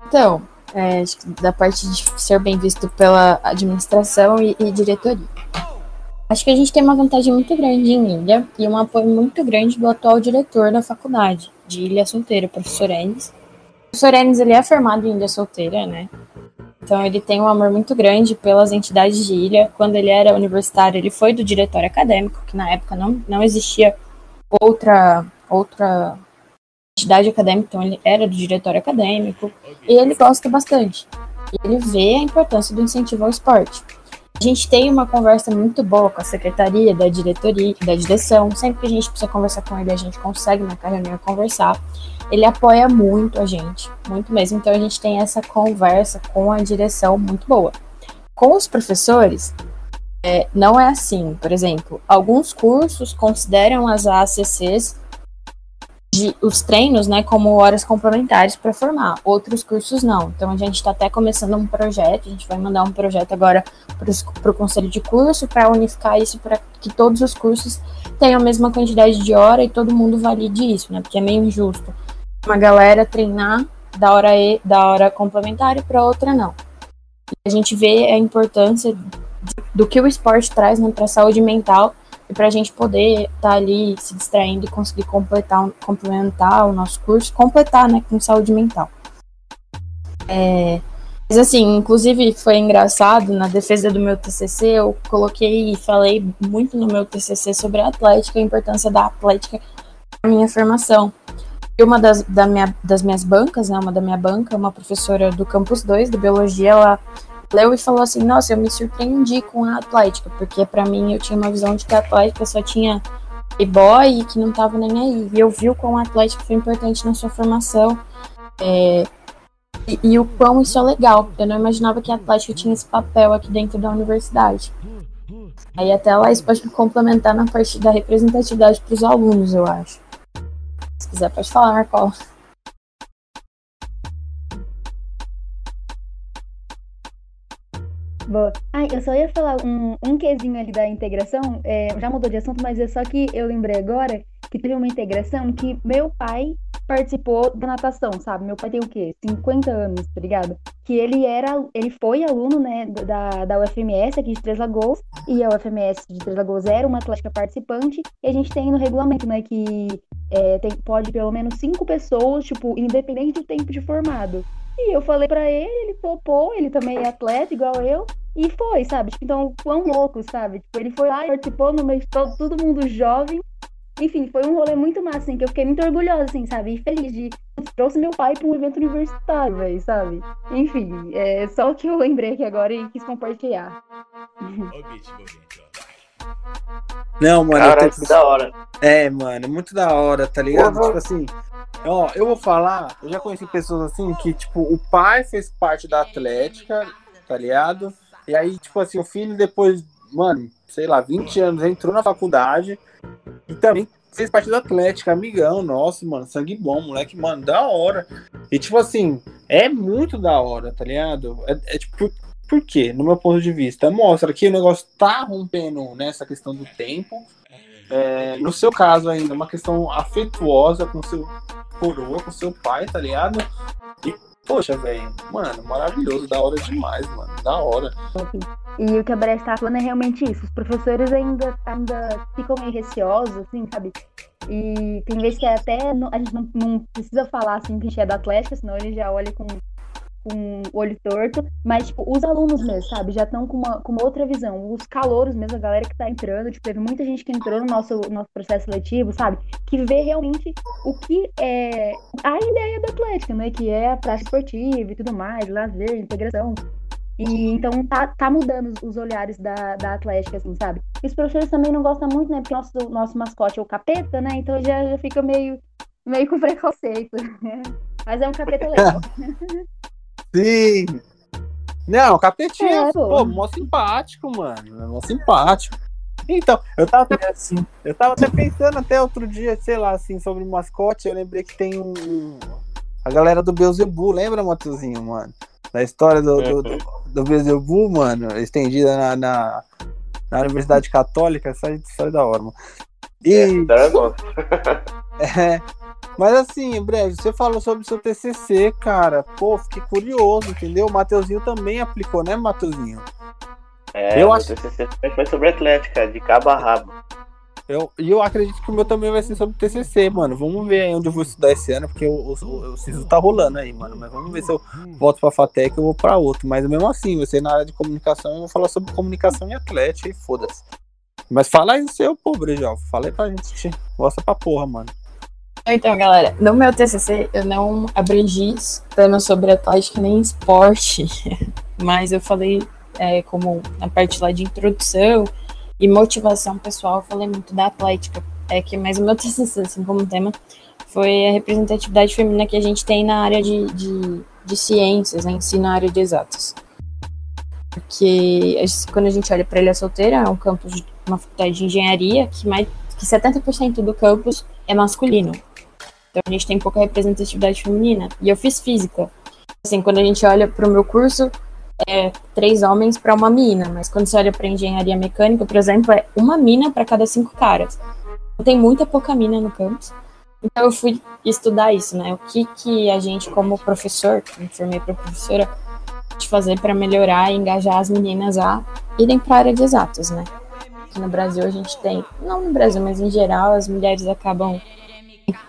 S3: Então, é, da parte de ser bem visto pela administração e, e, diretoria. Acho que a gente tem uma vantagem muito grande em Ilha e um apoio muito grande do atual diretor da faculdade, de Ilha Solteira, o professor Enes. O professor Enes, ele é formado em Ilha Solteira, né? Então ele tem um amor muito grande pelas entidades de Ilha. Quando ele era universitário, ele foi do diretório acadêmico, que na época não, não existia outra outra entidade acadêmica, então ele era do diretório acadêmico, e ele gosta bastante. Ele vê a importância do incentivo ao esporte. A gente tem uma conversa muito boa com a secretaria, da diretoria, da direção. Sempre que a gente precisa conversar com ele, a gente consegue na reunião conversar. Ele apoia muito a gente, muito mesmo. Então a gente tem essa conversa com a direção muito boa. Com os professores, é, não é assim. Por exemplo, alguns cursos consideram as ACCs de, os treinos, né, como horas complementares para formar. Outros cursos não. Então a gente está até começando um projeto, a gente vai mandar um projeto agora para o conselho de curso para unificar isso para que todos os cursos tenham a mesma quantidade de hora e todo mundo valide isso, né? Porque é meio injusto uma galera treinar da hora e da hora complementar e para outra não. E a gente vê a importância do que o esporte traz né, para a saúde mental e para a gente poder estar tá ali se distraindo e conseguir completar, complementar o nosso curso, completar, né, com saúde mental. É, mas assim, inclusive foi engraçado, na defesa do meu TCC, eu coloquei e falei muito no meu TCC sobre a atlética, a importância da atlética na minha formação. E uma das, da minha, das minhas bancas, né, uma da minha banca, uma professora do Campus 2 de Biologia, ela leu e falou assim: Nossa, eu me surpreendi com a Atlética, porque para mim eu tinha uma visão de que a Atlética só tinha e-boy e que não tava nem aí. E eu vi o quão a Atlética foi importante na sua formação é, e, e, o quão isso é legal. Eu não imaginava que a Atlética tinha esse papel aqui dentro da universidade. Aí até lá isso pode complementar na parte da representatividade para os alunos, eu acho. Se quiser, pode falar, Marcola.
S4: Boa. Ah, eu só ia falar um, um quesinho ali da integração, é, já mudou de assunto, mas é só que eu lembrei agora que teve uma integração que meu pai participou da natação, sabe? Meu pai tem o quê? 50 anos, tá ligado? Que ele era, ele foi aluno, né, da, da UFMS aqui de Três Lagoas, e a UFMS de Três Lagoas era uma atlética participante, e a gente tem no regulamento, né, que é, tem, pode pelo menos cinco pessoas, tipo, independente do tempo de formado. E eu falei para ele, ele topou, ele também é atleta igual eu, e foi, sabe? Tipo, então, quão louco, sabe? Tipo, ele foi lá e participou no meio de todo, todo mundo jovem. Enfim, foi um rolê muito massa, assim, que eu fiquei muito orgulhosa, assim, sabe? E feliz de. Trouxe meu pai pra um evento universitário, velho, sabe? Enfim, é só o que eu lembrei aqui agora e quis compartilhar.
S1: Não, mano.
S2: Cara, que da hora.
S1: É, mano, muito da hora, tá ligado? Uhum. Tipo assim, ó, eu vou falar, eu já conheci pessoas assim que, tipo, o pai fez parte da Atlética, tá ligado? E aí, tipo assim, o filho depois, mano, sei lá, 20 anos, entrou na faculdade e também fez parte da Atlética, amigão nosso, mano, sangue bom, moleque, mano, da hora. E tipo assim, é muito da hora, tá ligado? É, é tipo, por quê? No meu ponto de vista, mostra que o negócio tá rompendo nessa questão do tempo. É, no seu caso ainda, uma questão afetuosa com seu coroa, com seu pai, tá ligado? E, poxa, velho, mano, maravilhoso, da hora demais, mano, da hora.
S4: E o que a Brest tá falando é realmente isso. Os professores ainda, ainda ficam meio receosos, assim, sabe? E tem vezes que até a gente não, não, precisa falar assim que a gente é da Atlética, senão ele já olha com, com o olho torto. Mas, tipo, os alunos mesmo, sabe? Já estão com uma, com uma outra visão. Os calouros mesmo, a galera que tá entrando, tipo, teve muita gente que entrou no nosso, nosso processo seletivo, sabe? Que vê realmente o que é a ideia da Atlética, né? Que é a prática esportiva e tudo mais, lazer, integração. E então tá, tá mudando os olhares da, da Atlética, assim, sabe? E os professores também não gostam muito, né? Porque nosso, nosso mascote é o capeta, né? Então já, já fica meio, meio com preconceito. Mas é um capeta legal.
S1: Sim! Não, capetinha, é, pô, pô mó simpático, mano. Mó simpático. Então, eu tava até assim, eu tava até pensando até outro dia, sei lá, assim, sobre o mascote, eu lembrei que tem um. A galera do Beuzebu, lembra, Matuzinho, mano? Da história do, do, do, do Beelzebub, mano, estendida na, na, na Universidade Católica, essa história da hora, mano. E... É, é, mas assim, breve, você falou sobre o seu TCC, cara. Pô, fiquei curioso, entendeu? O Mateuzinho também aplicou, né, Mateuzinho?
S2: É, eu acho... TCC foi sobre Atlética, de cabo a rabo.
S1: Eu, e eu acredito que o meu também vai ser sobre TCC, mano. Vamos ver aí onde eu vou estudar esse ano, porque o, o, o CISO tá rolando aí, mano. Mas vamos ver se eu volto pra FATEC ou vou pra outro. Mas mesmo assim, você na área de comunicação, eu vou falar sobre comunicação e atlética e foda-se. Mas fala aí o seu, pô, Brejal. Fala aí pra gente. Mostra pra porra, mano.
S3: Então, galera, no meu TCC eu não abrangi temas sobre atlética nem esporte, mas eu falei é, como a parte lá de introdução e motivação pessoal, eu falei muito da atlética. É que mais o meu TCC, assim, como tema, foi a representatividade feminina que a gente tem na área de, de, de ciências, né, ensino na área de exatas. Porque quando a gente olha para Ilha Solteira, é um campus uma faculdade de engenharia que mais que 70% do campus é masculino. Então a gente tem pouca representatividade feminina. E eu fiz física. Assim, quando a gente olha para o meu curso, é três homens para uma mina, mas quando você olha para engenharia mecânica, por exemplo, é uma mina para cada cinco caras. Então, tem muita pouca mina no campus. Então eu fui estudar isso, né? O que que a gente como professor, me formei para professora, de fazer para melhorar e engajar as meninas a irem para a área de exatos, né? Aqui no Brasil a gente tem, não no Brasil, mas em geral as mulheres acabam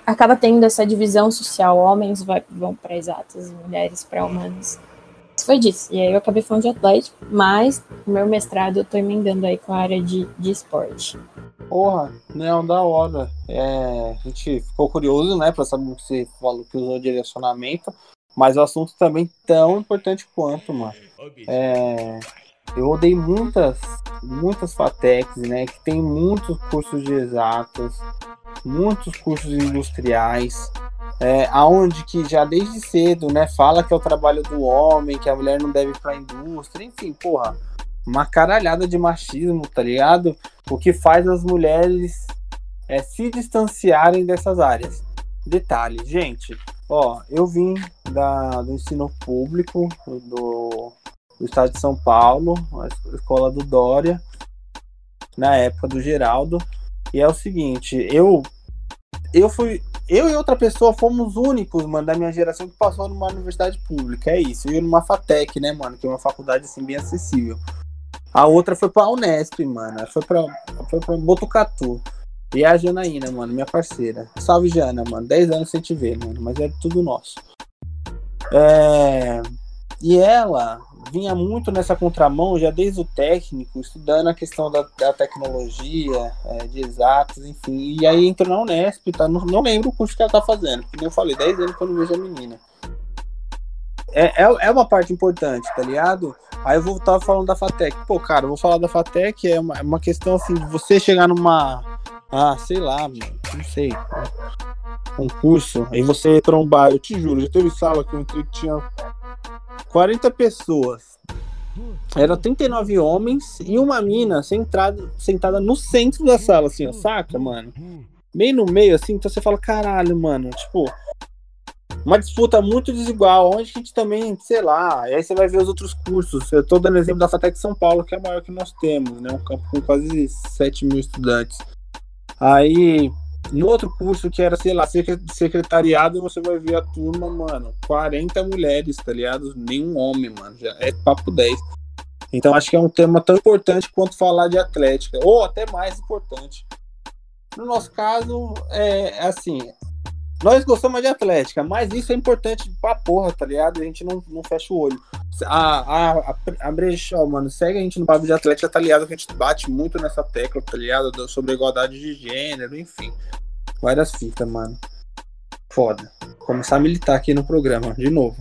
S3: acaba tendo essa divisão social, homens vão para exatas, mulheres para humanas foi disso. E aí eu acabei falando de Atlético, mas o meu mestrado eu tô emendando aí com a área de, de esporte.
S1: Porra, não, da hora. É, a gente ficou curioso, né, pra saber o que você falou que usou direcionamento, mas o assunto também tão importante quanto, mano. É, eu odeio muitas, muitas FATECs, né, que tem muitos cursos de exatas, muitos cursos industriais, é, aonde que já desde cedo, né, fala que é o trabalho do homem, que a mulher não deve ir pra indústria, enfim, porra, uma caralhada de machismo, tá ligado? O que faz as mulheres é, se distanciarem dessas áreas. Detalhe, gente, ó, eu vim da, do ensino público do, do estado de São Paulo, a escola do Dória, na época do Geraldo, e é o seguinte, eu eu fui eu e outra pessoa fomos únicos, mano, da minha geração que passou numa universidade pública. É isso. Eu numa FATEC, né, mano? Que é uma faculdade assim bem acessível. A outra foi pra Unesp, mano. Foi pra, foi pra Botucatu. E a Janaína, mano, minha parceira. Salve, Jana, mano. 10 anos sem te ver, mano. Mas é tudo nosso. É... E ela vinha muito nessa contramão, já desde o técnico, estudando a questão da, da tecnologia, é, de exatos, enfim. E aí entrou na Unesp, tá? Não, não lembro o curso que ela tá fazendo, porque eu falei, 10 anos que eu não vejo a menina. É, é, é, uma parte importante, tá ligado? Aí eu vou falando da FATEC. Pô, cara, eu vou falar da FATEC, é uma, é uma questão assim, você chegar numa. Ah, sei lá, não sei. Um curso, aí você trombar, eu te juro, já teve sala que eu entrei que tinha 40 pessoas. Eram 39 homens e uma mina sentada, sentada no centro da sala, assim, ó, saca, mano? Bem no meio, assim, então você fala, caralho, mano, tipo. uma disputa muito desigual, onde a gente também, sei lá, aí você vai ver os outros cursos. Eu estou dando exemplo da FATEC São Paulo, que é a maior que nós temos, né? Um campo com quase 7 mil estudantes. Aí, no outro curso que era, sei lá, secretariado, você vai ver a turma, mano, 40 mulheres, tá ligado? Nenhum homem, mano. Já é papo 10. Então acho que é um tema tão importante quanto falar de atlética, ou até mais importante. No nosso caso, é, assim, nós gostamos de atlética, mas isso é importante pra porra, tá ligado? A gente não, não fecha o olho. A, a, a, a Brechó, mano, segue a gente no papo de atlética, tá ligado? Que a gente bate muito nessa tecla, tá ligado? Sobre igualdade de gênero, enfim. Várias fitas, mano. Foda. Começar a militar aqui no programa, de novo.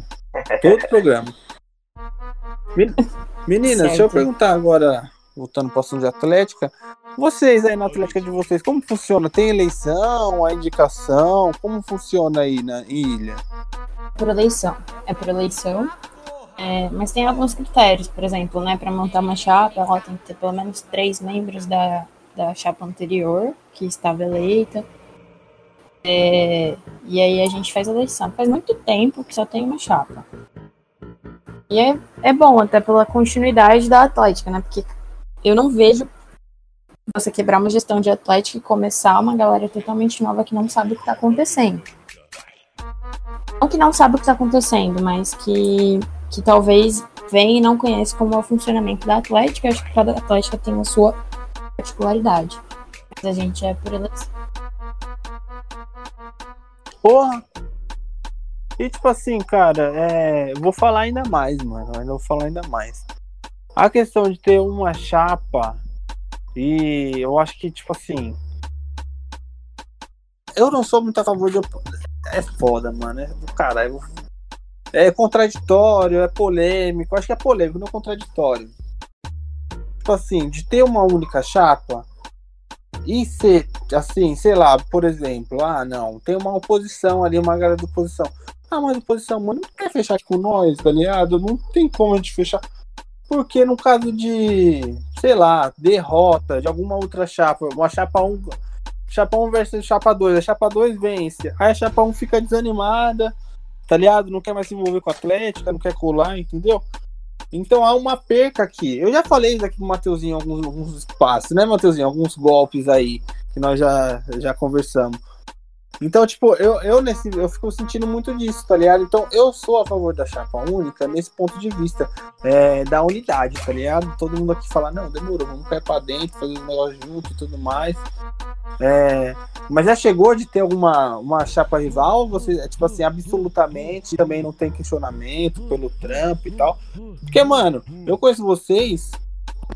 S1: Todo programa. Meninas, certo. deixa eu perguntar agora, voltando para o assunto de Atlética. Vocês aí na Atlética de vocês, como funciona? Tem eleição, a indicação? Como funciona aí na ilha?
S3: Por eleição. É por eleição. É, mas tem alguns critérios, por exemplo, né? Para montar uma chapa, ela tem que ter pelo menos três membros da, da chapa anterior que estava eleita. É, e aí a gente faz a eleição. Faz muito tempo que só tem uma chapa. E é, é bom até pela continuidade da Atlética, né? Porque eu não vejo você quebrar uma gestão de Atlética e começar uma galera totalmente nova que não sabe o que está acontecendo. Não que não sabe o que está acontecendo, mas que, que talvez vem e não conhece como é o funcionamento da Atlética. Acho que cada Atlética tem a sua particularidade. Mas a gente é por eleição.
S1: Porra, e tipo assim, cara, é... vou falar ainda mais, mano. Ainda vou falar ainda mais. A questão de ter uma chapa e eu acho que, tipo assim. Eu não sou muito a favor de. É foda, mano. É do caralho. É contraditório, é polêmico. Acho que é polêmico, não contraditório. Tipo assim, de ter uma única chapa e ser, assim, sei lá, por exemplo, ah, não, tem uma oposição ali, uma galera da oposição. Ah, mas a oposição, mano, não quer fechar com nós, tá ligado? Não tem como a gente fechar. Porque no caso de, sei lá, derrota de alguma outra chapa, uma chapa 1, chapa 1 versus chapa 2, a chapa 2 vence, aí a chapa 1 fica desanimada, tá ligado? Não quer mais se envolver com a Atlética, não quer colar, entendeu? Então há uma perca aqui. Eu já falei isso aqui com o Mateuzinho alguns, alguns espaços, né, Mateuzinho? Alguns golpes aí que nós já, já conversamos. Então, tipo, eu, eu, nesse, eu fico sentindo muito disso, tá ligado? Então, eu sou a favor da chapa única nesse ponto de vista é, da unidade, tá ligado? Todo mundo aqui fala, não, demorou, vamos cair pra dentro, fazer os negócios juntos e tudo mais. É, mas já chegou de ter alguma uma chapa rival? Você, é, tipo assim, absolutamente também não tem questionamento pelo Trump e tal. Porque, mano, eu conheço vocês,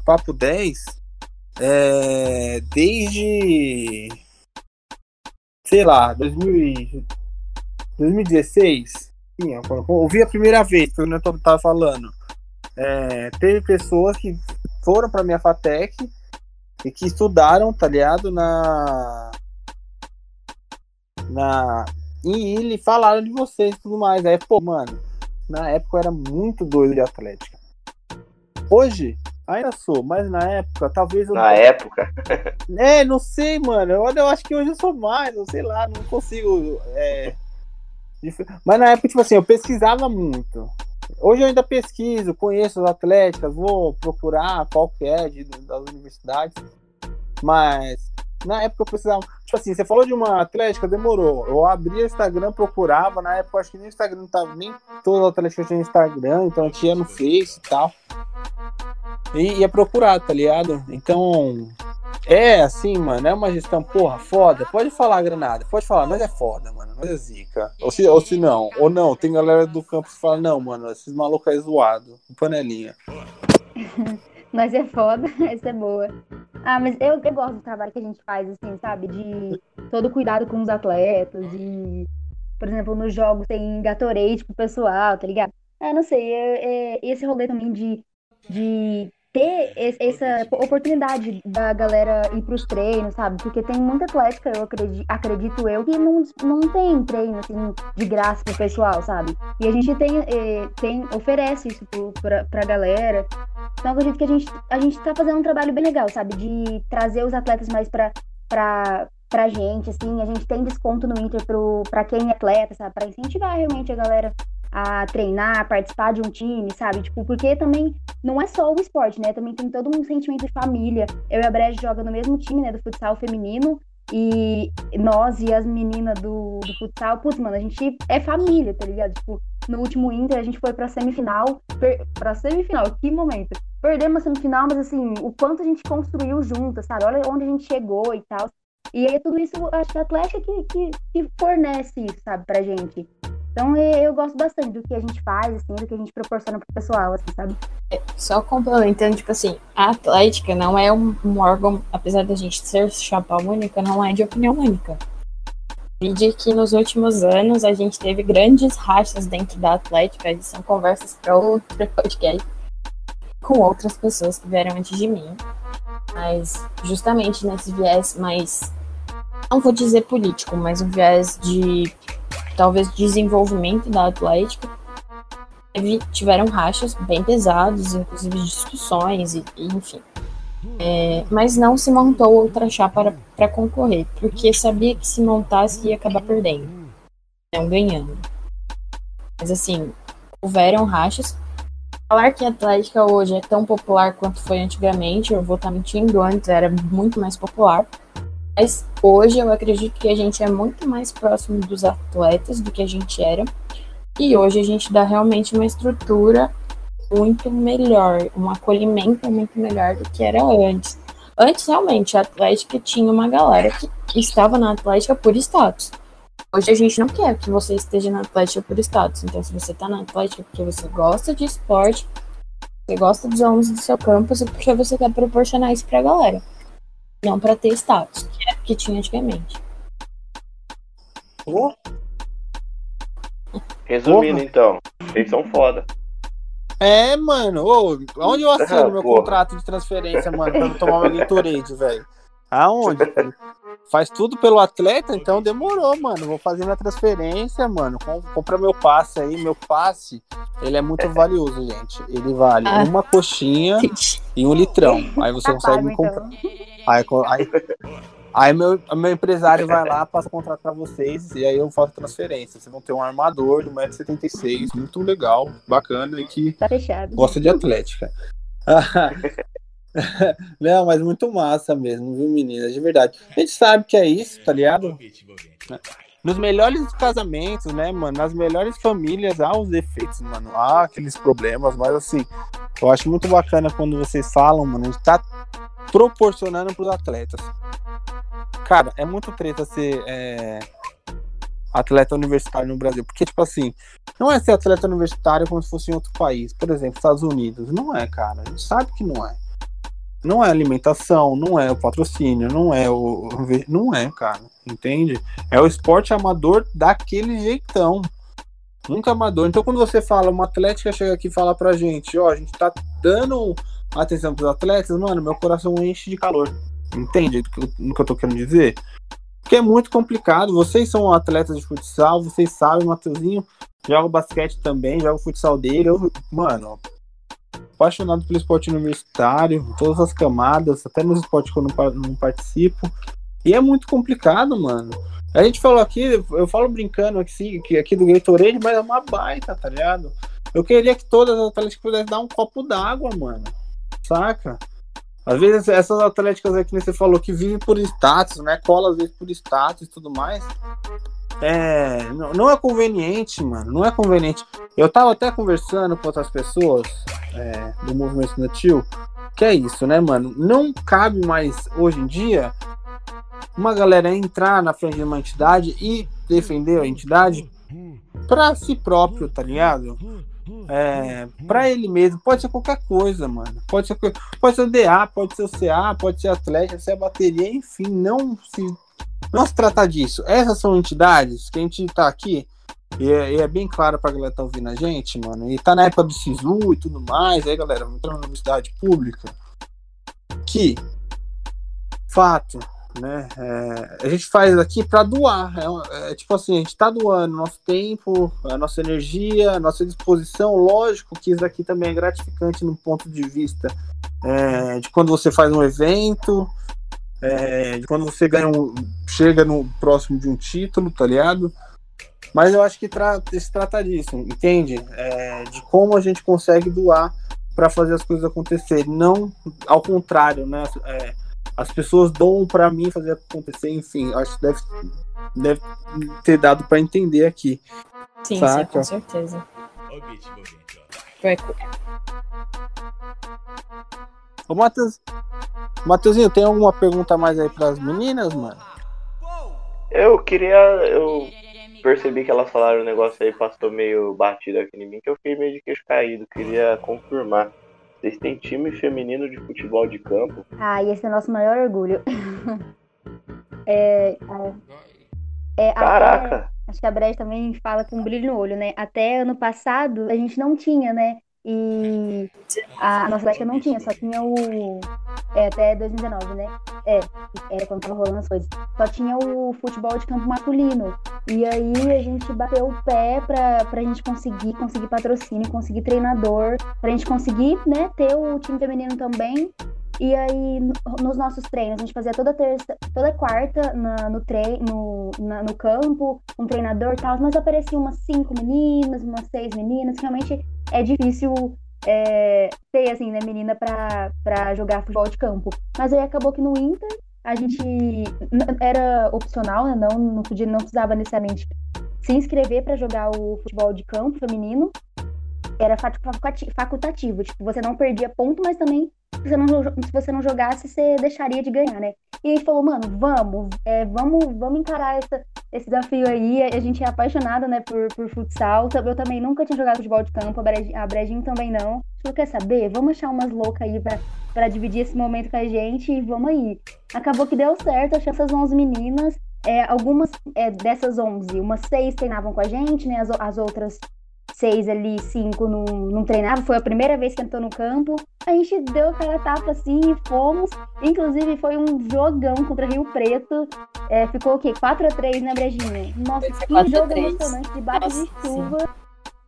S1: Papo 10, é, desde sei lá, 2000 2016, sim, eu ouvi a primeira vez, que eu não estava falando. É, teve pessoas que foram para minha FATEC e que estudaram, tá ligado? Na. Na. E falaram de vocês e tudo mais. Aí, pô, mano, na época eu era muito doido de Atlética. Hoje, Ainda sou, mas na época, talvez eu.
S2: Na não... época?
S1: É, não sei, mano. Eu, eu acho que hoje eu sou mais, eu sei lá, não consigo. É... Mas na época, tipo assim, eu pesquisava muito. Hoje eu ainda pesquiso, conheço as atléticas, vou procurar qual que é de, das universidades. Mas na época eu precisava. Tipo assim, você falou de uma atlética, demorou. Eu abri o Instagram, procurava. Na época, acho que nem o Instagram não tava. Nem toda a atlética tinha Instagram, então eu tinha no Face e tal. E ia procurar, tá ligado? Então. É assim, mano, é uma gestão, porra, foda. Pode falar, Granada, pode falar, nós é foda, mano, nós é zica. Ou se, ou se não, ou não, tem galera do campo que fala, não, mano, esses malucos é zoado, panelinha.
S4: Mas é foda, essa é boa. Ah, mas eu, eu gosto do trabalho que a gente faz, assim, sabe? De todo cuidado com os atletas, de, por exemplo, nos jogos tem Gatorade pro pessoal, tá ligado? Ah, não sei, é, é, esse rolê também de, de ter essa oportunidade da galera ir para os treinos, sabe? Porque tem muita atlética, eu acredito, acredito eu, que não, não tem treino assim, de graça pro pessoal, sabe? E a gente tem, eh, tem oferece isso para pra galera. Então acredito que a gente, a gente tá fazendo um trabalho bem legal, sabe? De trazer os atletas mais para para pra gente, assim, a gente tem desconto no Inter pro, pra quem é atleta, sabe? Pra incentivar realmente a galera a treinar, a participar de um time, sabe? Tipo, porque também não é só o esporte, né? Também tem todo um sentimento de família. Eu e a Brecht joga no mesmo time, né, do futsal feminino. E nós e as meninas do, do futsal, putz, mano, a gente é família, tá ligado? Tipo, no último Inter a gente foi pra semifinal. Per... Pra semifinal, que momento? Perdemos a semifinal, mas assim, o quanto a gente construiu junto, sabe? Olha onde a gente chegou e tal. E aí tudo isso, acho que a Atlética que, que, que fornece isso, sabe, pra gente. Então eu gosto bastante do que a gente faz, assim, do que a gente proporciona pro pessoal, assim, sabe?
S3: É, só complementando, tipo assim, a Atlética não é um, um órgão, apesar da gente ser chapa única, não é de opinião única. Vide que nos últimos anos a gente teve grandes rachas dentro da Atlética, e são conversas para outro podcast com outras pessoas que vieram antes de mim. Mas justamente nesse viés mais, não vou dizer político, mas um viés de talvez desenvolvimento da Atlética, tiveram rachas bem pesados, inclusive discussões, e, enfim. É, mas não se montou outra chapa para concorrer, porque sabia que se montasse ia acabar perdendo, não ganhando. Mas assim, houveram rachas. Falar que a Atlética hoje é tão popular quanto foi antigamente, eu vou estar mentindo, antes era muito mais popular. Mas hoje eu acredito que a gente é muito mais próximo dos atletas do que a gente era. E hoje a gente dá realmente uma estrutura muito melhor, um acolhimento muito melhor do que era antes. Antes, realmente, a Atlética tinha uma galera que estava na Atlética por status. Hoje a gente não quer que você esteja na Atlética por status. Então, se você está na Atlética porque você gosta de esporte, você gosta dos alunos do seu campus, é porque você quer proporcionar isso para a galera. Não para ter status, que é o que tinha antigamente.
S2: Oh. Resumindo, então, eles são foda.
S1: É, mano. Ô, onde eu assino ah, meu porra. contrato de transferência, mano, pra tomar uma Gatorade, velho? Aonde? Faz tudo pelo atleta, então demorou, mano. Vou fazer minha transferência, mano. Compra meu passe aí. Meu passe, ele é muito valioso, gente. Ele vale ah. uma coxinha e um litrão. Aí você consegue me comprar. Aí, aí, aí meu, meu empresário vai lá, passa o contrato pra vocês e aí eu faço transferência. Vocês vão ter um armador do 1,76m, muito legal, bacana e que
S4: tá fechado.
S1: gosta de atlética. Não, mas muito massa mesmo, viu, meninas? De verdade. A gente sabe que é isso, tá ligado? Nos melhores casamentos, né, mano? Nas melhores famílias há os defeitos, mano. Há aqueles problemas, mas assim, eu acho muito bacana quando vocês falam, mano. Gente tá proporcionando pros atletas. Cara, é muito treta ser é, atleta universitário no Brasil. Porque, tipo assim, não é ser atleta universitário como se fosse em outro país. Por exemplo, Estados Unidos. Não é, cara. A gente sabe que não é. Não é alimentação, não é o patrocínio, não é o. Não é, cara. Entende? É o esporte amador daquele jeitão. Nunca amador. Então, quando você fala, uma atlética chega aqui e fala pra gente, ó, a gente tá dando atenção pros atletas, mano, meu coração enche de calor. Entende o que eu tô querendo dizer? Porque é muito complicado. Vocês são atletas de futsal, vocês sabem, o Matheusinho joga basquete também, joga o futsal dele. Eu, mano, apaixonado pelo esporte universitário, todas as camadas, até nos esportes que eu não, não participo. E é muito complicado, mano. A gente falou aqui, eu falo brincando aqui, aqui do Gatorade, mas é uma baita, tá ligado? Eu queria que todas as atletas pudessem dar um copo d'água, mano. Saca? Às vezes essas atléticas aí que você falou que vivem por status, né? Cola às vezes por status e tudo mais. É, não, não é conveniente, mano. Não é conveniente. Eu tava até conversando com outras pessoas é, do movimento estudantil, que é isso, né, mano? Não cabe mais hoje em dia uma galera entrar na frente de uma entidade e defender a entidade para si próprio, tá ligado? É, para ele mesmo, pode ser qualquer coisa, mano. Pode ser, pode ser o DA, pode ser o CA, pode ser Atlético, pode ser a bateria, enfim, não se não se trata disso. Essas são entidades que a gente tá aqui, e é, e é bem claro pra galera que tá ouvindo a gente, mano, e tá na época do SISU e tudo mais, aí galera, entrando na universidade pública, que, fato, né, é, a gente faz aqui para doar, é, é, tipo assim, a gente tá doando nosso tempo, a nossa energia, a nossa disposição, lógico que isso aqui também é gratificante no ponto de vista é, de quando você faz um evento, é, de quando você ganha um, chega no próximo de um título, tá ligado? Mas eu acho que tra se trata disso, entende? É, de como a gente consegue doar para fazer as coisas acontecerem, não ao contrário, né? É, as pessoas doam para mim fazer acontecer, enfim, acho que deve, deve ter dado para entender aqui.
S3: Sim, sim, com certeza.
S1: Ô, Matheus, Matheusinho, tem alguma pergunta mais aí para as meninas, mano?
S2: Eu queria. Eu percebi que elas falaram um negócio aí, passou meio batido aqui em mim, que eu fiquei meio de queixo caído. Queria confirmar. Vocês têm time feminino de futebol de campo?
S4: Ah, e esse é o nosso maior orgulho. é, é,
S2: Caraca!
S4: Até, acho que a Brecht também fala com um brilho no olho, né? Até ano passado a gente não tinha, né? E a, nossa Atlética não tinha, só tinha o. É, até 2019, né? É, era quando tava rolando as coisas. Só tinha o futebol de campo masculino. E aí a gente bateu o pé pra, pra gente conseguir, conseguir patrocínio, conseguir treinador, pra gente conseguir, né, ter o time feminino também. E aí, nos nossos treinos, a gente fazia toda terça, toda quarta na, no, treino, no, na, no campo, um treinador e tal, mas apareciam umas cinco meninas, umas seis meninas, realmente é difícil é, ter, assim, né, menina pra, jogar futebol de campo. Mas aí acabou que no Inter a gente era opcional, né? Não, não, podia, não precisava necessariamente se inscrever para jogar o futebol de campo feminino. Era facultativo, tipo, você não perdia ponto, mas também você não, se você não jogasse, você deixaria de ganhar, né? E a gente falou, mano, vamos, é, vamos, vamos encarar essa, esse desafio aí. A gente é apaixonada, né, por, por futsal. Eu também nunca tinha jogado futebol de campo, a Brejinho também não. Quer saber? Vamos achar umas loucas aí pra, pra dividir esse momento com a gente e vamos aí. Acabou que deu certo, achei essas 11 meninas. É, algumas é, dessas 11, umas seis treinavam com a gente, né? As, as outras seis ali, cinco não, não treinava, foi a primeira vez que entrou no campo. A gente deu aquela tapa assim e fomos. Inclusive, foi um jogão contra Rio Preto. É, ficou o quê? 4x3, né, Brejinha? Nossa, que jogo emocionante, debaixo de chuva. Sim.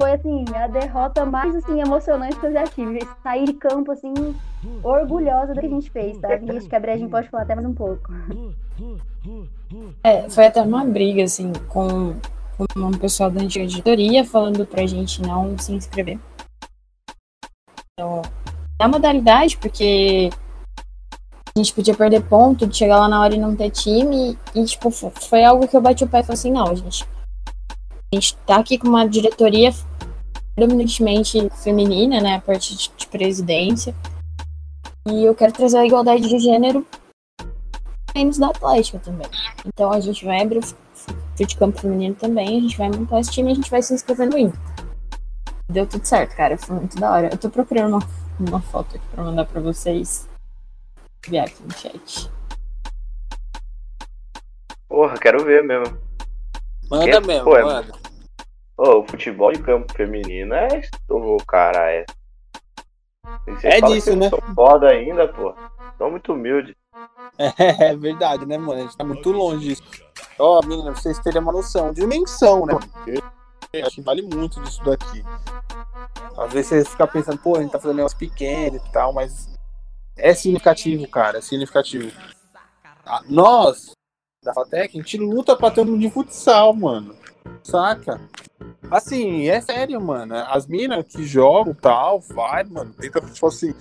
S4: Foi assim, a derrota mais assim, emocionante que eu já tive. Sair de campo assim, orgulhosa do que a gente fez, tá? E acho que a Brejinha pode falar até mais um pouco.
S3: É, foi até uma briga, assim, com um pessoal da antiga editoria falando pra gente não se inscrever. Então, na modalidade, porque a gente podia perder ponto de chegar lá na hora e não ter time. E, tipo, foi algo que eu bati o pé e falei assim, não, gente. A gente tá aqui com uma diretoria predominantemente feminina, né? A parte de, de presidência. E eu quero trazer a igualdade de gênero menos da Atlética também. Então a gente vai abrir de campo feminino também, a gente vai montar esse time e a gente vai se inscrever no IN. Deu tudo certo, cara. Foi muito da hora. Eu tô procurando uma, uma foto aqui pra mandar pra vocês. Enviar aqui no chat.
S2: Porra, quero ver mesmo.
S1: Manda que, mesmo, pô, é manda.
S2: Oh, o futebol de campo feminino é. O cara é.
S1: É disso, né? Sou
S2: foda ainda, pô. Tô muito humilde.
S1: É, é verdade, né, mano? A gente tá muito longe disso. Ó, oh, menina, vocês terem uma noção de dimensão, né? Porque acho que vale muito disso daqui. Às vezes você fica pensando, pô, a gente tá fazendo negócio pequeno e tal, mas é significativo, cara, é significativo. Ah, nós, da Fatec, a gente luta pra ter um de futsal, mano. Saca? Assim, é sério, mano. As minas que jogam tal, vai, mano. Tenta, tipo assim.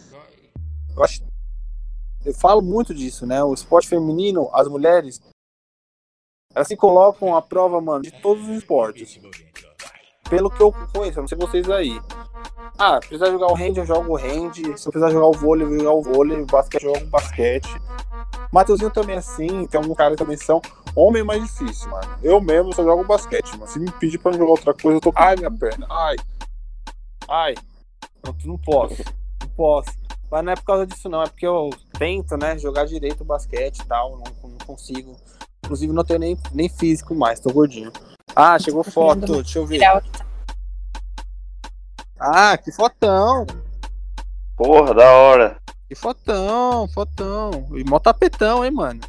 S1: Eu acho eu falo muito disso, né? O esporte feminino, as mulheres, elas se colocam à prova, mano, de todos os esportes. Pelo que eu conheço, não sei vocês aí. Ah, precisar jogar o hand, eu jogo o hand. Se eu precisar jogar o vôlei, eu vou jogar o vôlei. O basquete, eu jogo o basquete. Mateuzinho também é assim. Tem alguns caras que também são. Homem é mais difícil, mano. Eu mesmo só jogo basquete, mano. Se me pedir pra jogar outra coisa, eu tô. Ai, minha perna. Ai. Ai. Não, não posso. Não posso. Mas não é por causa disso, não. É porque eu tento, né, jogar direito o basquete e tal. Não, não consigo. Inclusive, não tenho nem, nem físico mais, tô gordinho. Ah, chegou foto, deixa eu ver. Ah, que fotão!
S2: Porra, da hora.
S1: Que fotão, fotão. E mó tapetão, hein, mano.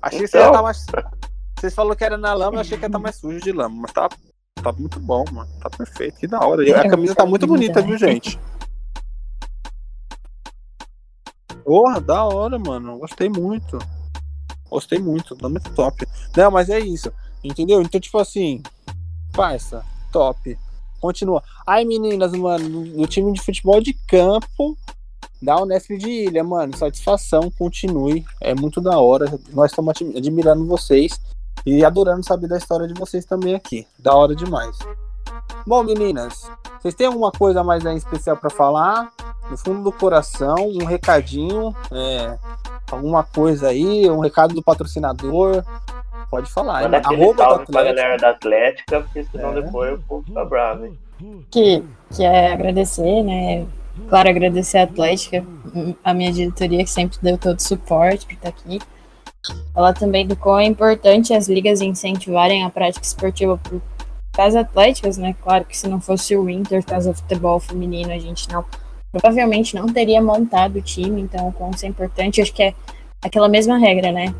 S1: Achei então... que você ia estar tá mais. Vocês falaram que era na lama, eu achei que ia estar tá mais sujo de lama. Mas tá, tá muito bom, mano. Tá perfeito, que da hora. E a camisa tá muito bonita, viu, gente? Porra, da hora, mano. Gostei muito. Gostei muito, nome é top. Não, mas é isso. Entendeu? Então, tipo assim, parça, top. Continua. Ai, meninas, mano, no time de futebol de campo da Unesp de Ilha, mano, satisfação, continue. É muito da hora. Nós estamos admirando vocês e adorando saber da história de vocês também aqui. Da hora demais. Bom, meninas, vocês têm alguma coisa mais aí especial para falar? No fundo do coração, um recadinho, é, alguma coisa aí, um recado do patrocinador. Pode falar.
S2: Manda aquele Arroba salve pra galera da Atlética, porque senão é. depois o povo tá bravo, hein?
S3: Que, que é agradecer, né? Claro, agradecer a Atlética, a minha diretoria que sempre deu todo o suporte para estar aqui. Falar também do quão é importante as ligas incentivarem a prática esportiva para as atléticas, né? Claro que se não fosse o Inter, caso futebol feminino, a gente não provavelmente não teria montado o time, então o isso é importante, acho que é aquela mesma regra, né?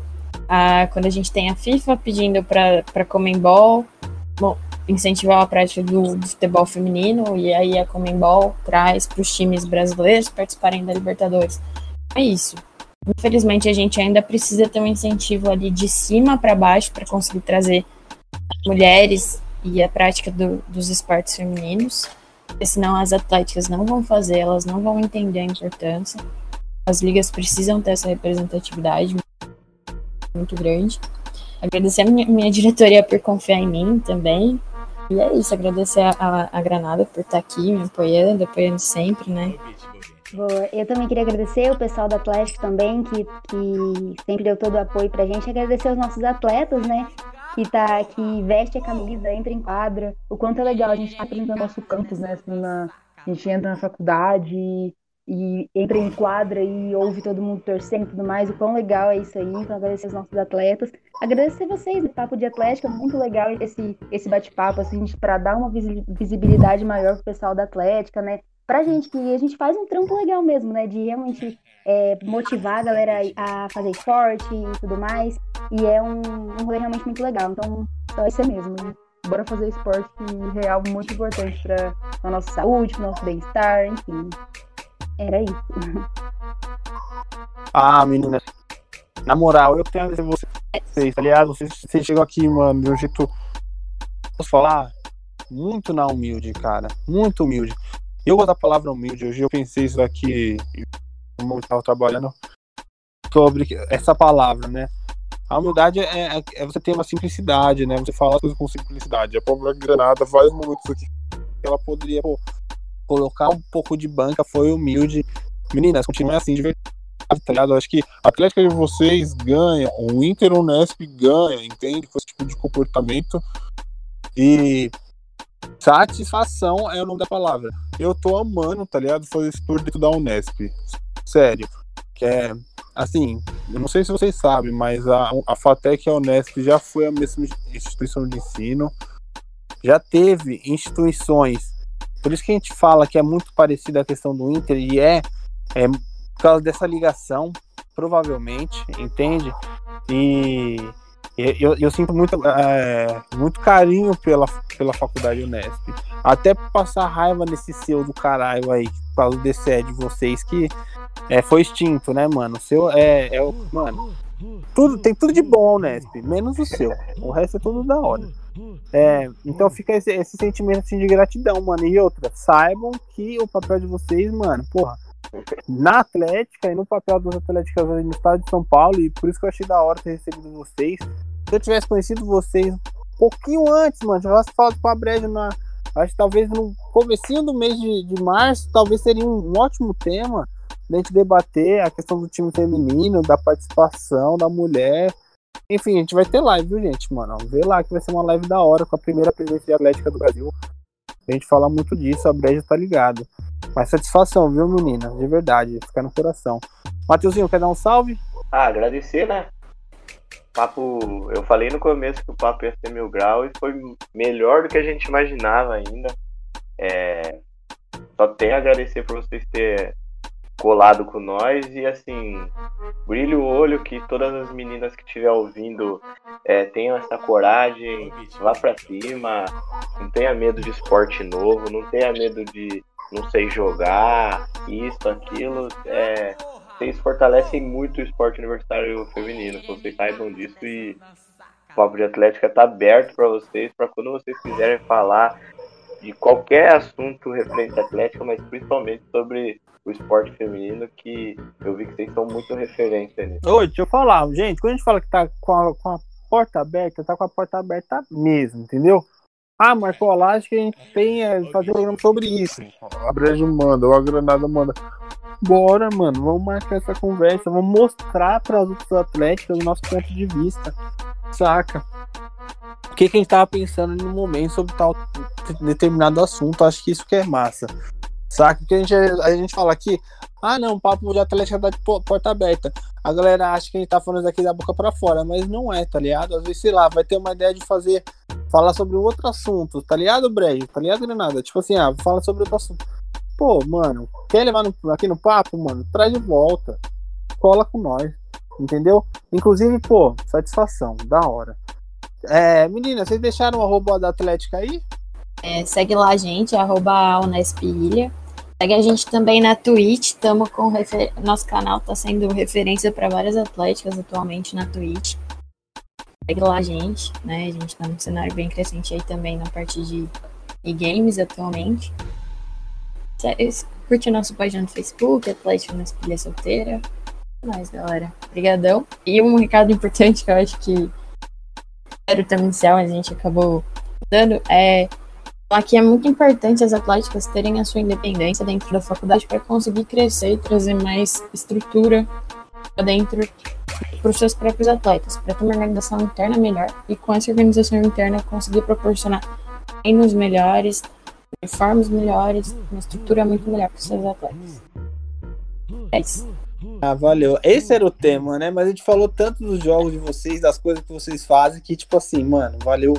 S3: A, quando a gente tem a FIFA pedindo para a Comembol incentivar a prática do, do, futebol feminino, e aí a Comembol traz para os times brasileiros participarem da Libertadores. É isso. Infelizmente, a gente ainda precisa ter um incentivo ali de cima para baixo para conseguir trazer mulheres e a prática do, dos esportes femininos, porque senão as atléticas não vão fazer, elas não vão entender a importância. As ligas precisam ter essa representatividade muito grande. Agradecer a minha, minha diretoria por confiar em mim também. E é isso, agradecer a, a, Granada por estar aqui me apoiando, apoiando sempre, né?
S4: Boa. Eu também queria agradecer o pessoal do Atlético também, que, que sempre deu todo o apoio pra gente. Agradecer os nossos atletas, né? Que, tá, que veste a camisa, entra em quadra. O quanto é legal a gente tá apresentando nosso campus, né? Assim, na, a gente entra na faculdade e, e entra em quadra e ouve todo mundo torcendo e tudo mais. O quão legal é isso aí. Então, agradecer os nossos atletas. Agradecer vocês, o Papo de Atlético. É muito legal esse, esse bate-papo, assim, para dar uma visibilidade maior pro pessoal da Atlética, né? pra gente, que a gente faz um trampo legal mesmo, né? De realmente é, motivar a galera a fazer esporte e tudo mais. E é um, um rolê realmente muito legal. Então, só isso é mesmo. Bora fazer esporte é algo muito importante pra, pra nossa saúde, pro nosso bem-estar, enfim. Era isso.
S1: Ah, meninas. Na moral, eu tenho a dizer vocês, aliás, tá vocês, chegam aqui, mano, de um jeito. Posso falar? Muito na humilde, cara. Muito humilde. Eu gosto da palavra humilde. Hoje eu pensei isso aqui, como eu estava trabalhando, sobre essa palavra, né? A humildade é, é, é, você ter uma simplicidade, né? Você falar as coisas com simplicidade. A própria Granada faz muito aqui. Ela poderia pô, colocar um pouco de banca, foi humilde. Meninas, continuem assim de verdade, tá ligado? Eu acho que a Atlética de vocês ganha, o Inter Unesp ganha, entende? Com esse tipo de comportamento. E Satisfação é o nome da palavra. Eu tô amando, tá ligado? Fazer isso por dentro da Unesp. Sério. Que é, assim, eu não sei se vocês sabem, mas a, a FATEC e a Unesp já foi a mesma instituição de ensino. Já teve instituições. Por isso que a gente fala que é muito parecida a questão do Inter, e é, é por causa dessa ligação, provavelmente, entende? E eu, eu sinto muito, é, muito carinho pela, pela faculdade Unesp. Até passar raiva nesse seu do caralho aí, por causa do DCE de vocês, que é, foi extinto, né, mano? O seu é, é o. Mano, tudo, tem tudo de bom a Unesp, menos o seu. O resto é tudo da hora. É, então fica esse, esse sentimento assim, de gratidão, mano. E outra, saibam que o papel de vocês, mano, porra na Atlética e no papel dos Atléticas no estado de São Paulo, e por isso que eu achei da hora ter recebido vocês. Se eu tivesse conhecido vocês um pouquinho antes, mano, tivesse falado com a Breja na. Acho que talvez no comecinho do mês de, de março, talvez seria um, um ótimo tema da gente debater a questão do time feminino, da participação da mulher. Enfim, a gente vai ter live, viu, gente, mano? Vê lá que vai ser uma live da hora com a primeira presença atlética do Brasil. A gente fala muito disso, a Breja tá ligado. Mas satisfação, viu, menina? De verdade, fica no coração. Mateuzinho, quer dar um salve?
S2: Ah, agradecer, né? Papo, eu falei no começo que o papo ia ser mil graus e foi melhor do que a gente imaginava ainda. É, só tenho a agradecer por vocês terem colado com nós e assim, brilhe o olho que todas as meninas que estiver ouvindo é, tenham essa coragem, vá pra cima, não tenha medo de esporte novo, não tenha medo de não sei jogar, isso, aquilo. É, vocês fortalecem muito o esporte universitário feminino. Vocês saibam disso e o Papo de Atlética está aberto para vocês, para quando vocês quiserem falar de qualquer assunto referente à Atlética, mas principalmente sobre o esporte feminino, que eu vi que vocês são muito referência nisso.
S1: Deixa eu falar, gente, quando a gente fala que tá com a, com a porta aberta, tá com a porta aberta mesmo, entendeu? Ah, Marco, lá acho que a gente tem é, fazer um programa sobre isso. A Brejo manda, a Granada manda. Bora, mano, vamos marcar essa conversa, vamos mostrar para os outros atletas o nosso ponto de vista, saca? O que, que a gente tava pensando no momento sobre tal determinado assunto, acho que isso que é massa, saca? Porque a gente, a gente fala aqui, ah não, papo de atlética tá de porta aberta. A galera acha que a gente tá falando isso aqui da boca para fora, mas não é, tá ligado? Às vezes, sei lá, vai ter uma ideia de fazer, falar sobre outro assunto, tá ligado, Brejo? Tá ligado, Granada? Tipo assim, ah, fala sobre outro assunto. Pô, mano, quer levar no, aqui no papo, mano? Traz de volta. Cola com nós. Entendeu? Inclusive, pô, satisfação, da hora. É, menina, vocês deixaram o arroba da Atlética aí?
S3: É, segue lá a gente, arroba Ilha. Segue a gente também na Twitch, estamos com refer... nosso canal está sendo referência para várias atléticas atualmente na Twitch. Segue lá a gente, né? A gente está num cenário bem crescente aí também na parte de e-games atualmente. Curte nosso página no Facebook, Atlético na Espilha Solteira. É nóis, galera. Obrigadão. E um recado importante que eu acho que era o tema inicial, a gente acabou dando, é que é muito importante as atléticas terem a sua independência dentro da faculdade para conseguir crescer e trazer mais estrutura dentro para os seus próprios atletas, para ter uma organização interna melhor e com essa organização interna conseguir proporcionar treinos melhores, uniformes melhores, uma estrutura muito melhor para os seus atletas. É isso.
S1: Ah, valeu. Esse era o tema, né? Mas a gente falou tanto dos jogos de vocês, das coisas que vocês fazem, que, tipo assim, mano, valeu.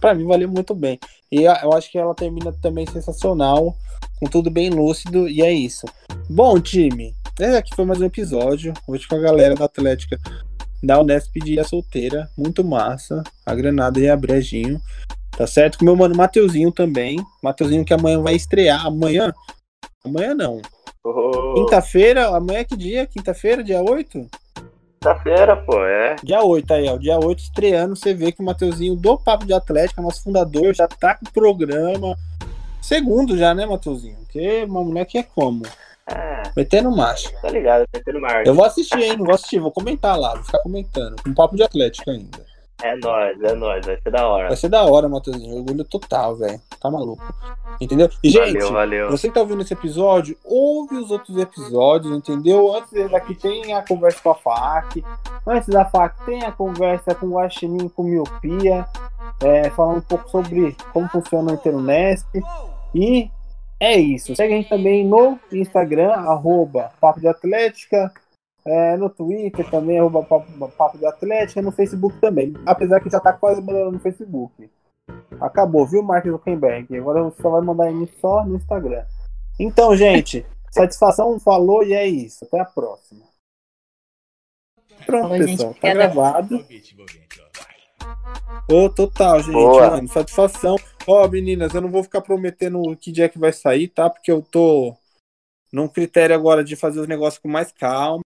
S1: Pra mim, valeu muito bem. E eu acho que ela termina também sensacional, com tudo bem lúcido, e é isso. Bom, time, esse aqui foi mais um episódio. Hoje com a galera da Atlética da Unesp de Solteira. Muito massa. A Granada e a Brejinho. Tá certo? Com meu mano Mateuzinho também. Mateuzinho que amanhã vai estrear. Amanhã? Amanhã não. Oh. Quinta-feira, amanhã é que dia? Quinta-feira, dia 8?
S2: Quinta-feira, pô, é.
S1: Dia 8 aí, ó. Dia 8 estreando, você vê que o Mateuzinho do Papo de Atlética, nosso fundador, já tá com o programa. Segundo já, né, Mateuzinho? Porque uma mulher que é como? É. Metendo macho.
S2: Tá ligado, metendo marcha.
S1: Eu vou assistir, hein? Não vou assistir, vou comentar lá, vou ficar comentando. Com um papo de Atlética ainda.
S2: É nóis, é nóis, vai ser da hora.
S1: Vai ser da hora, Matheusinho. Orgulho total, velho. Tá maluco. Entendeu? E, gente,
S2: valeu, valeu.
S1: você que tá ouvindo esse episódio, ouve os outros episódios, entendeu? Antes daqui tem a conversa com a FAC. Antes da FAC tem a conversa com o Guaxinim com miopia. É, falando um pouco sobre como funciona o Interunesp. E é isso. Segue a gente também no Instagram, arroba Papo de Atlética é, no Twitter também, arroba papo, papo de Atlética, no Facebook também. Apesar que já tá quase mandando no Facebook. Acabou, viu, Mark Zuckerberg? Agora você só vai mandar em só no Instagram. Então, gente, satisfação falou e é isso. Até a próxima. Pronto, pessoal. Tá gravado. Ô, oh, total, gente. Mano, satisfação. Ó, oh, meninas, eu não vou ficar prometendo que dia que vai sair, tá? Porque eu tô num critério agora de fazer os negócios com mais calma.